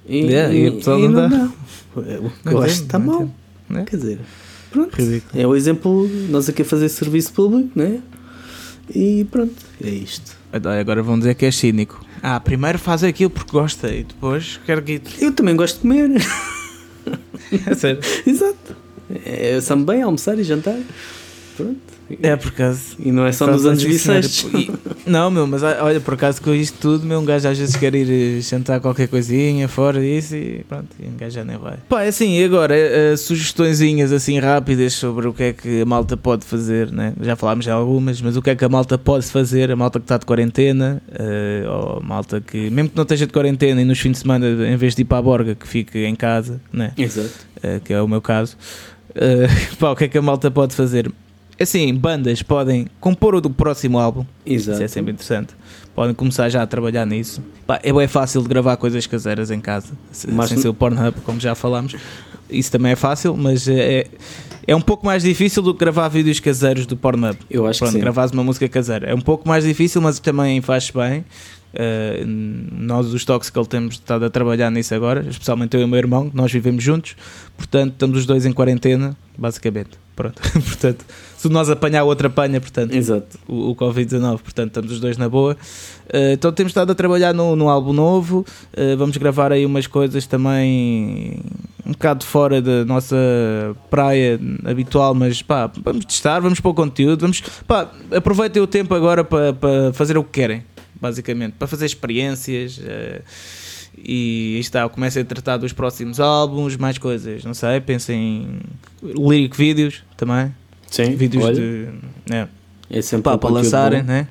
e, Yeah, e a pessoa não dá. Eu, Não acho que entendo, está mal. É. Quer dizer, pronto. Ridículo. É o exemplo, nós aqui a fazer serviço público, né? E pronto, é isto. Agora vão dizer que é cínico. Ah, primeiro faz aquilo porque gosta e depois quer guito. Eu também gosto de comer. (laughs) É sério. Exato. É também almoçar e jantar. Pronto. É por acaso. E não é só nos anos bissextos. Não, meu, mas ah, olha, por acaso com isto tudo, meu, um gajo às vezes quer ir eh, jantar qualquer coisinha fora disso e pronto, e um gajo já nem vai. Pá, é assim, e agora, eh, sugestõezinhas assim rápidas sobre o que é que a malta pode fazer, né? Já falámos de algumas, mas o que é que a malta pode fazer, a malta que está de quarentena, eh, ou a malta que, mesmo que não esteja de quarentena e nos fins de semana, em vez de ir para a borga, que fique em casa, né? Exato. eh, que é o meu caso. Eh, (laughs) pá, o que é que a malta pode fazer? Assim, bandas podem compor o do próximo álbum, Exato. isso é sempre interessante. Podem começar já a trabalhar nisso. Pá, é bem fácil de gravar coisas caseiras em casa, Mas- sem ser o Pornhub, como já falámos. Isso também é fácil, mas é, é um pouco mais difícil do que gravar vídeos caseiros do Pornhub. Eu acho Pronto, que sim. gravares uma música caseira. É um pouco mais difícil, mas também faz bem. Uh, nós, os Toxical, temos estado a trabalhar nisso agora, especialmente eu e o meu irmão, nós vivemos juntos, portanto, estamos os dois em quarentena, basicamente. Pronto. (laughs) portanto, se nós apanhar, o outro apanha, portanto, Exato. o, o Covid-19, portanto, estamos os dois na boa. Uh, então, temos estado a trabalhar no, no álbum novo, uh, vamos gravar aí umas coisas também um bocado fora da nossa praia habitual, mas pá, vamos testar, vamos pôr conteúdo, vamos, pá, aproveitem o tempo agora para, para fazer o que querem, basicamente, para fazer experiências. eh, e está, comecem a tratar dos próximos álbuns, mais coisas, não sei, pensem em lyric vídeos também, Sim. vídeos olha, de. né, é sempre pá, um para lançarem, bom. né?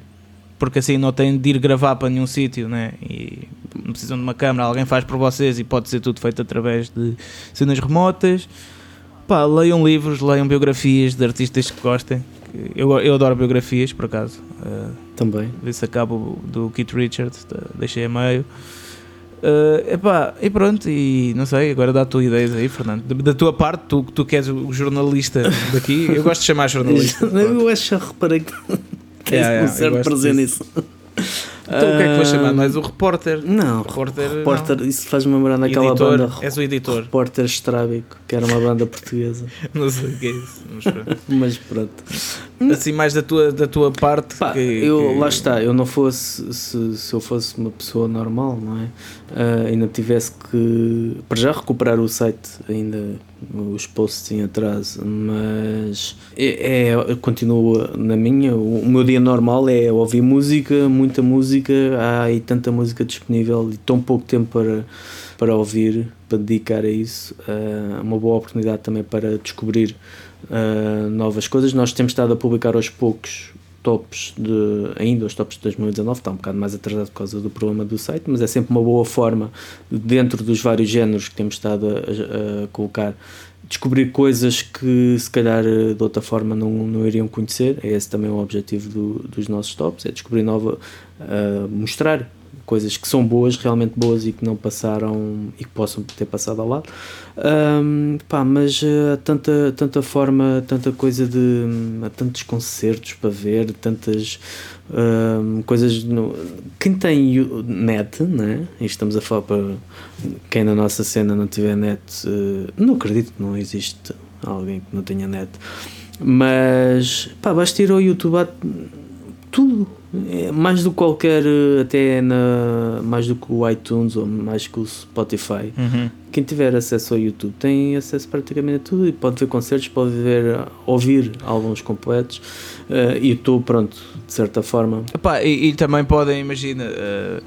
Porque assim não têm de ir gravar para nenhum sítio, né? E não precisam de uma câmera, alguém faz por vocês e pode ser tudo feito através de cenas remotas. Pá, leiam livros, leiam biografias de artistas que gostem. Eu, eu adoro biografias, por acaso. Uh, Também. Vê se acabo do Keith Richards, tá, deixei a meio. Uh, epá, e pronto, e não sei, agora dá a tua ideias aí, Fernando. Da, da tua parte, tu, tu que és o jornalista daqui, eu gosto de chamar jornalista. (laughs) eu acho que reparei que tens yeah, yeah, um certo prazer nisso. Então o que é que vou chamar? Não és o repórter? Não, repórter, repórter não. isso faz-me lembrar naquela editor, banda. És o editor. Repórter Estrábico, que era uma banda portuguesa. (laughs) não sei o que é isso, mas pronto. mas pronto. Assim, mais da tua, da tua parte. Pá, que, eu, que... Lá está, eu não fosse, se, se eu fosse uma pessoa normal, não é? Uh, ainda tivesse que, para já, recuperar o site, ainda os posts em atraso, mas é, é, continua na minha. O, o, meu dia normal é ouvir música, muita música, há aí tanta música disponível e tão pouco tempo para, para ouvir, para dedicar a isso. Uh, uma boa oportunidade também para descobrir uh, novas coisas. Nós temos estado a publicar aos poucos tops de ainda os tops de 2019 está um bocado mais atrasado por causa do problema do site mas é sempre uma boa forma dentro dos vários géneros que temos estado a, a colocar descobrir coisas que se calhar de outra forma não, não iriam conhecer é esse também o objetivo do, dos nossos tops é descobrir nova uh, mostrar coisas que são boas, realmente boas e que não passaram e que possam ter passado ao lado. Um, pá, mas uh, tanta, tanta forma, tanta coisa de. Há tantos concertos para ver, tantas um, coisas. No, quem tem net, né? E estamos a falar para quem na nossa cena não tiver net, uh, não acredito que não existe alguém que não tenha net. Mas pá, basta ir ao YouTube, há tudo mais do que qualquer, até na, mais do que o iTunes ou mais que o Spotify. Uhum. Quem tiver acesso ao YouTube tem acesso praticamente a tudo e pode ver concertos, pode ver, ouvir álbuns completos. Uh, e estou pronto, de certa forma. Epá, e, e, também podem, imagina. Uh,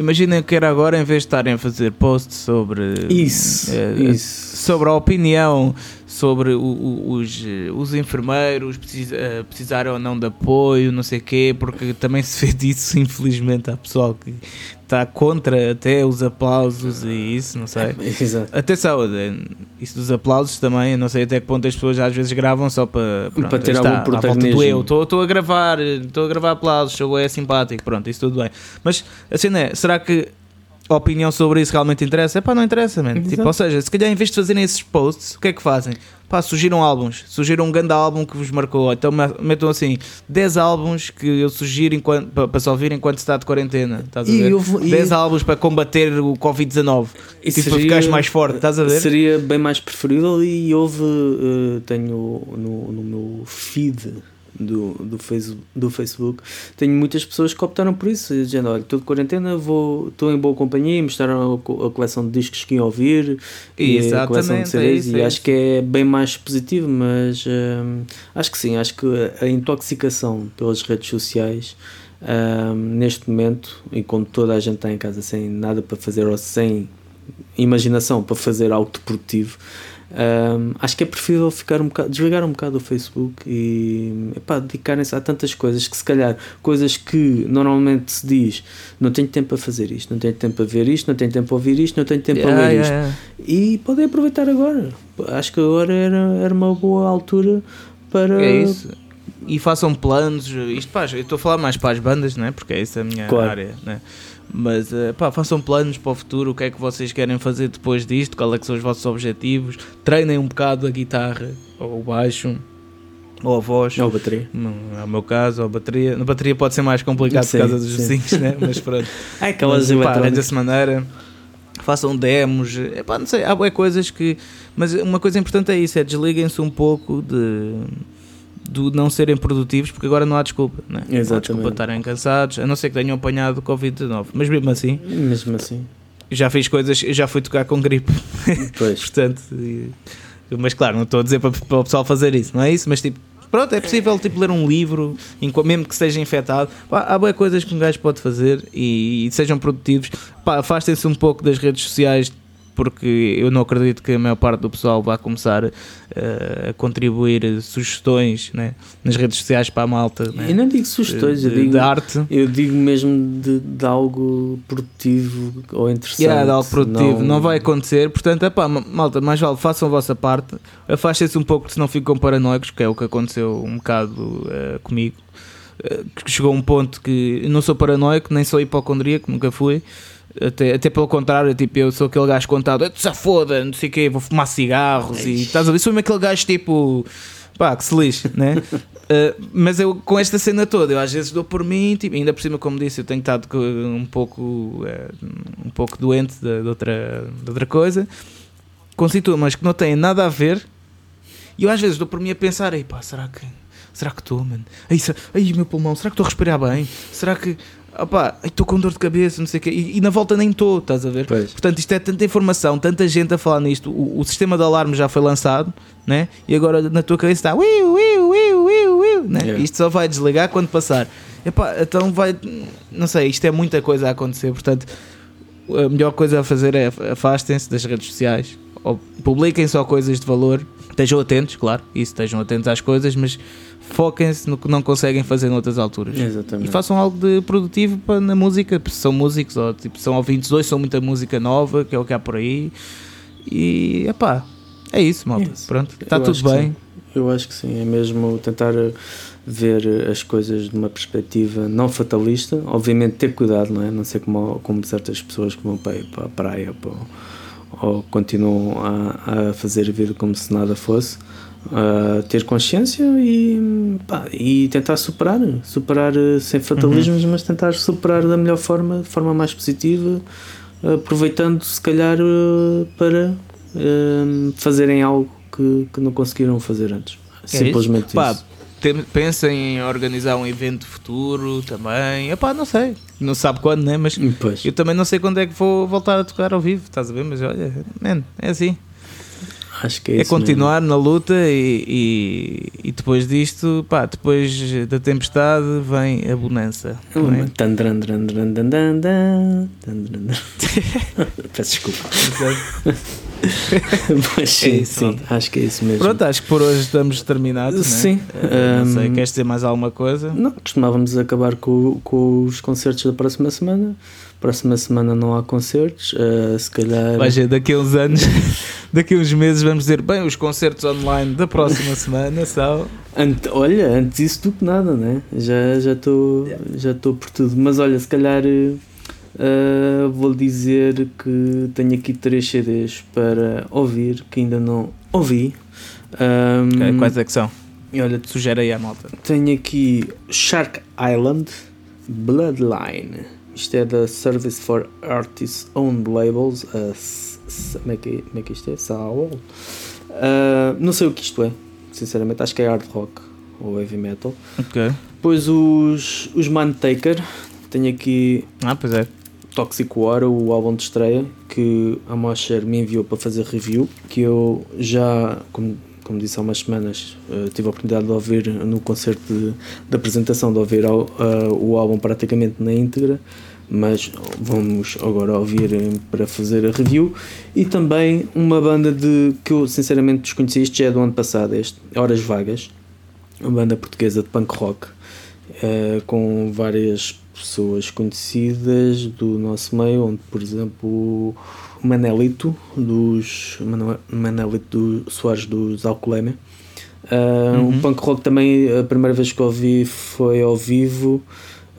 Imaginem que era agora, em vez de estarem a fazer posts sobre isso, uh, isso. sobre a opinião sobre o, o, os, os enfermeiros precis, uh, precisarem ou não de apoio, não sei o quê, porque também se vê (laughs) disso, infelizmente, há pessoal que está contra até os aplausos e isso, não sei. (laughs) Exato. Atenção, isso dos aplausos também, não sei até que ponto as pessoas às vezes gravam só para, pronto, para ter está, algum protagonismo. Eu estou a gravar, estou a gravar aplausos, sou é simpático, pronto, isso tudo bem. Mas assim é, será que a opinião sobre isso realmente interessa? É pá, não interessa, man. Tipo, ou seja, se calhar em vez de fazerem esses posts, o que é que fazem? Pá, surgiram álbuns, surgiram um grande álbum que vos marcou. Então metam assim 10 álbuns que eu sugiro para, para se ouvir enquanto está de quarentena. Estás a ver? Eu, 10 álbuns para combater o Covid-19. E tipo, para ficares mais forte, estás a ver? Seria bem mais preferível e houve, uh, tenho no, no meu feed do, do, Facebook, do Facebook, tenho muitas pessoas que optaram por isso, dizendo, olha, estou de quarentena, vou, estou em boa companhia e mostraram a, a, coleção de discos que iam ouvir e a coleção de CDs é isso, e é acho que é bem mais positivo, mas hum, acho que sim, acho que a intoxicação pelas redes sociais hum, neste momento, e como toda a gente está em casa sem nada para fazer ou sem imaginação para fazer algo deportivo, um, acho que é preferível ficar um bocado, desligar um bocado o Facebook e dedicarem-se a tantas coisas que se calhar coisas que normalmente se diz não tenho tempo a fazer isto, não tenho tempo a ver isto, não tenho tempo a ouvir isto, não tenho tempo yeah, a ler isto yeah. e podem aproveitar agora. Acho que agora era, era uma boa altura para é isso. E façam planos, isto pá, eu estou a falar mais para as bandas, não é? Porque é essa a minha claro. área, não é? Mas uh, pá, façam planos para o futuro, o que é que vocês querem fazer depois disto, qual é que são os vossos objetivos, treinem um bocado a guitarra ou o baixo ou a voz. Ou a bateria. Não é o meu caso, ou a bateria. Na bateria pode ser mais complicado sim, por causa dos vizinhos, né? Mas pronto. (laughs) é aquelas mas, pá, dessa maneira. Façam demos, epá, não sei, há coisas que. Mas uma coisa importante é isso: é desliguem-se um pouco de do não serem produtivos, porque agora não há desculpa, né? Exatamente. não há desculpa de estarem cansados, a não ser que tenham apanhado Covid-19. Mas mesmo assim, mesmo assim, já fiz coisas, já fui tocar com gripe, pois. (laughs) portanto, mas claro, não estou a dizer para, para o pessoal fazer isso, não é isso? Mas tipo, pronto, é possível tipo, ler um livro, mesmo que esteja infectado. Pá, há boas coisas que um gajo pode fazer e, e sejam produtivos. Afastem-se um pouco das redes sociais porque eu não acredito que a maior parte do pessoal vá começar uh, a contribuir sugestões né, nas redes sociais para a malta. Né, eu não digo sugestões, de, eu digo de arte. Eu digo mesmo de, de algo produtivo ou interessante. Yeah, de algo produtivo, não, não vai acontecer. Portanto, epá, malta, mais vale façam a vossa parte, afastem-se um pouco, se não ficam paranoicos, que é o que aconteceu um bocado uh, comigo. Uh, que chegou um ponto que não sou paranoico, nem sou hipocondríaco, nunca fui. Até, até pelo contrário, tipo, eu sou aquele gajo contado, se foda, não sei o quê, vou fumar cigarros e estás a ver, sou aquele gajo tipo, pá, que se lixe, né? uh, (laughs) mas eu com esta cena toda, eu às vezes dou por mim, tipo, ainda por cima, como disse, eu tenho estado um pouco, uh, um pouco doente de, de, outra, de outra coisa, com sintomas que não têm nada a ver, e eu às vezes dou por mim a pensar, ei pá, será que. Será que estou, mano? Ai, ai, meu pulmão, será que estou a respirar bem? Será que opá, estou com dor de cabeça, não sei o quê, e, e, na volta nem estou, estás a ver? Pois. Portanto, isto é tanta informação, tanta gente a falar nisto, o, o, sistema de alarme já foi lançado, né? e agora na tua cabeça está, uiu, uiu, uiu, uiu, uiu, né? Yeah. isto só vai desligar quando passar. Epá, então vai, não sei, isto é muita coisa a acontecer, portanto, a melhor coisa a fazer é afastem-se das redes sociais, publiquem só coisas de valor, estejam atentos, claro, isso, estejam atentos às coisas, mas foquem-se no que não conseguem fazer noutras alturas. Exatamente. E façam algo de produtivo para, na música, se são músicos ou tipo, são ouvintes hoje, são muita música nova, que é o que há por aí. E epá, é isso, malta. Isso. Pronto, está tudo bem. Eu acho que sim, é mesmo tentar ver as coisas de uma perspectiva não fatalista, obviamente ter cuidado, não é? Não sei como, como certas pessoas que vão para, para a praia para, ou continuam a, a fazer a vida como se nada fosse uh, ter consciência e, pá, e tentar superar, superar eh, sem fatalismos, uhum. mas tentar superar da melhor forma, de forma mais positiva, aproveitando se calhar uh, para uh, fazerem algo que, que não conseguiram fazer antes. É Simplesmente isso. Pá, pensem em organizar um evento futuro também. Epá, não sei, não sabe quando, né? Mas pois. eu também não sei quando é que vou voltar a tocar ao vivo, estás a ver? Mas olha, man, é assim. Acho que é, é continuar mesmo. na luta e, e, e, depois disto, pá, depois da tempestade vem a bonança. É? Peço desculpa. (laughs) Mas sim, é isso, sim acho que é isso mesmo. Pronto, acho que por hoje estamos terminados. Sim. Né? não sei, um, queres dizer mais alguma coisa? Não, costumávamos acabar com, com os concertos da próxima semana. Próxima semana não há concertos, uh, se calhar. Vai ser daqui a uns anos, (laughs) daqui a uns meses, vamos dizer, bem, os concertos online da próxima (laughs) semana são. Ante, olha, antes isso do que nada, né? Já estou já já por tudo. Mas olha, se calhar uh, vou dizer que tenho aqui três CDs para ouvir que ainda não ouvi. Um, okay, quais é que são? E olha, te sugere aí a malta. Tenho aqui Shark Island Bloodline isto é da Service for Artists Owned Labels. Uh, como, é que, como é que isto é? Uh, não sei o que isto é, sinceramente. Acho que é hard rock ou heavy metal. Ok. Depois os, os Mantaker. Tenho aqui. Ah, pois é. Toxic War, o álbum de estreia que a Mosher me enviou para fazer review. Que eu já, como como disse há umas semanas, uh, tive a oportunidade de ouvir no concerto de, de apresentação, de ouvir ao, uh, o álbum praticamente na íntegra, mas vamos agora ouvir eh, para fazer a review. E também uma banda de que eu sinceramente desconheci, este já é do ano passado, este, Horas Vagas, uma banda portuguesa de punk rock, uh, com várias pessoas conhecidas do nosso meio, onde por exemplo Manelito dos Manelito do Soares dos Alcolemia. Uh, uhum. O punk rock também, a primeira vez que ouvi foi ao vivo,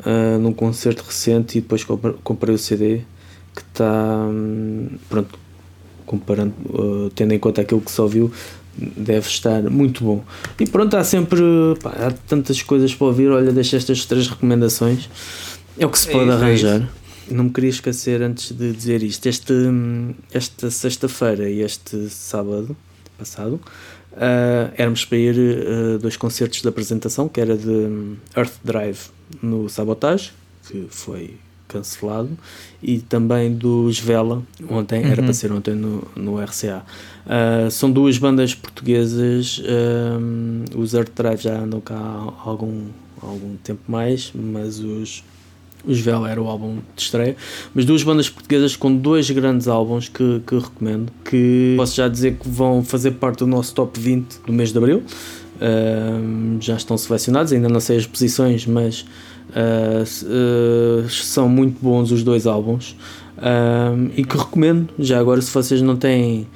uh, num concerto recente, e depois comprei o CD que está. Um, pronto, comparando, uh, tendo em conta aquilo que se ouviu, deve estar muito bom. E pronto, há sempre pá, há tantas coisas para ouvir. Olha, deixa estas três recomendações, é o que se é pode isso, é arranjar. É não me queria esquecer antes de dizer isto. Este, esta sexta-feira e este sábado passado uh, éramos para ir uh, dois concertos de apresentação, que era de Earth Drive no Sabotage, que foi cancelado, e também dos Vela, ontem, uhum. era para ser ontem no, no RCA. Uh, são duas bandas portuguesas, os Earth Drive já andam cá há algum, algum tempo mais, mas os Os Vel era o álbum de estreia, mas duas bandas portuguesas com dois grandes álbuns que, que recomendo, que posso já dizer que vão fazer parte do nosso top 20 do mês de Abril. Já estão selecionados, ainda não sei as posições, mas uh, uh, são muito bons os dois álbuns. e que recomendo, já agora se vocês não têm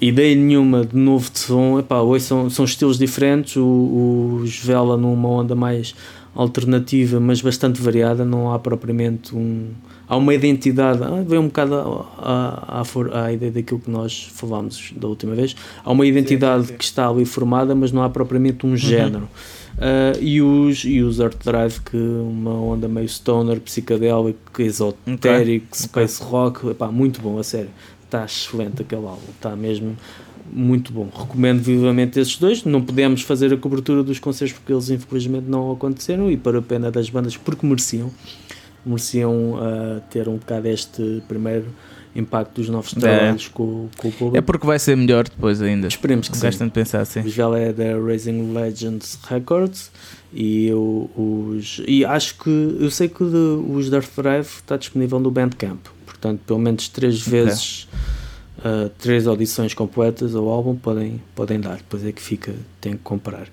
ideia nenhuma de novo de som, epá, hoje são, são estilos diferentes, o, os Vela numa onda mais alternativa, mas bastante variada, não há propriamente um. Há uma identidade, ah, vem um bocado à, à, à, ideia daquilo que nós falámos da última vez. Há uma identidade sim, sim. que está ali formada, mas não há propriamente um uhum. género. Uh, e, os, e os Art Drive, que uma onda meio stoner, psicadélico, esotérico, okay. space okay. rock, epá, muito bom, a sério. Está excelente aquele álbum, está mesmo muito bom. Recomendo vivamente esses dois. Não podemos fazer a cobertura dos concertos porque eles infelizmente não aconteceram e para a pena das bandas porque mereciam. Mereciam uh, ter um bocado este primeiro impacto dos novos é. trabalhos é. com, com, o público. É porque vai ser melhor depois ainda. Esperemos que Gastam sim. de pensar assim. Já é da Raising Legends Records e eu, os e acho que eu sei que de, os Darth Drive está disponível no Bandcamp. Portanto, pelo menos três vezes uh, três audições completas ao álbum podem, podem dar, depois é que fica, tem que comprar.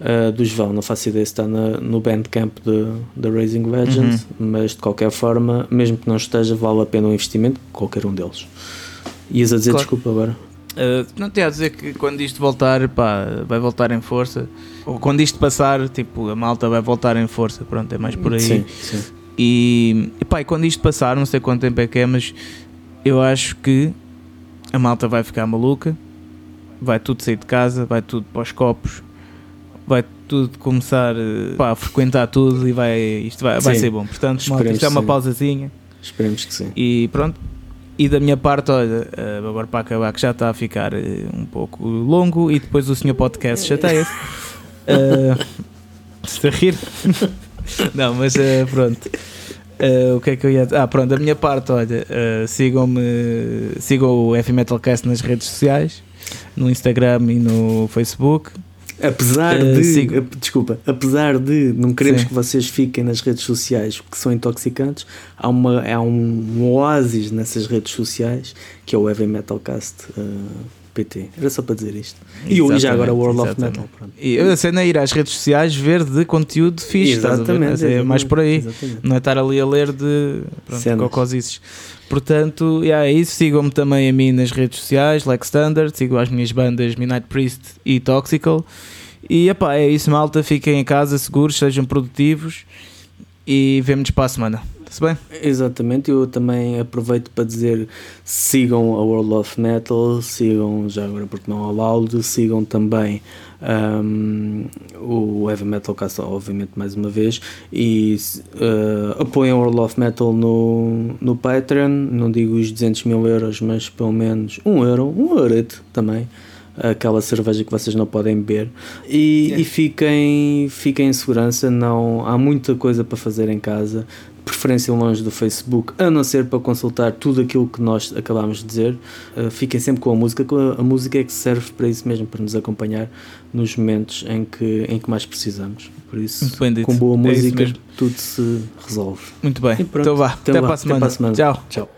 Uh, dos Val, não faço ideia se está na, no Bandcamp da Raising Legends, uhum. mas de qualquer forma, mesmo que não esteja, vale a pena o um investimento, qualquer um deles. Ias a dizer claro. desculpa agora? Uh, não te a dizer que quando isto voltar, pá, vai voltar em força. Ou quando isto passar, tipo, a malta vai voltar em força. Pronto, é mais por aí. Sim, sim. E, e pá, e quando isto passar, não sei quanto tempo é que é, mas eu acho que a malta vai ficar maluca, vai tudo sair de casa, vai tudo para os copos, vai tudo começar eh, pá, a frequentar tudo e vai, isto vai, vai ser bom. Portanto, malta, isto é uma sim. pausazinha. Esperemos que sim. E pronto. E da minha parte, olha, eh, agora para acabar, que já está a ficar eh, um pouco longo e depois o senhor podcast chateia-se. (laughs) uh, está a rir? (laughs) Não, mas uh, pronto. Uh, o que é que eu ia Ah, pronto, da minha parte, olha, uh, sigam-me, sigam o Heavy Metal Cast nas redes sociais, no Instagram e no Facebook. Apesar uh, de, sigo... desculpa, apesar de não queremos Sim. que vocês fiquem nas redes sociais porque são intoxicantes, há, uma, há um, oásis nessas redes sociais que é o Heavy Metal Cast. PT. Era só para dizer isto. E hoje já agora World exatamente. of Metal. Pronto. E a cena é ir às redes sociais ver de conteúdo fixe. Exatamente. É mais por aí. Exatamente. Não é estar ali a ler de cocosices. Portanto, yeah, é isso. Sigam-me também a mim nas redes sociais, Like Standard. Sigam as minhas bandas Midnight Priest e Toxical. E epá, é isso, malta. Fiquem em casa, seguros, sejam produtivos. E vemo-nos para a semana. Se bem? Exatamente, eu também aproveito para dizer sigam a World of Metal, sigam já agora porque não há Loud, sigam também um, o Heavy Metal Cast, obviamente mais uma vez, e uh, apoiem a World of Metal no, no Patreon, não digo os 200 mil euros, mas pelo menos um euro, um eurito também aquela cerveja que vocês não podem beber e, e, fiquem, fiquem em segurança não há muita coisa para fazer em casa preferência longe do Facebook, a não ser para consultar tudo aquilo que nós acabámos de dizer. Uh, fiquem sempre com a música, a música é que serve para isso mesmo, para nos acompanhar nos momentos em que, em que mais precisamos. Por isso, com boa é música, é tudo se resolve. Muito bem. Então vá, até, até, lá, para. Até para a semana. Tchau. Tchau.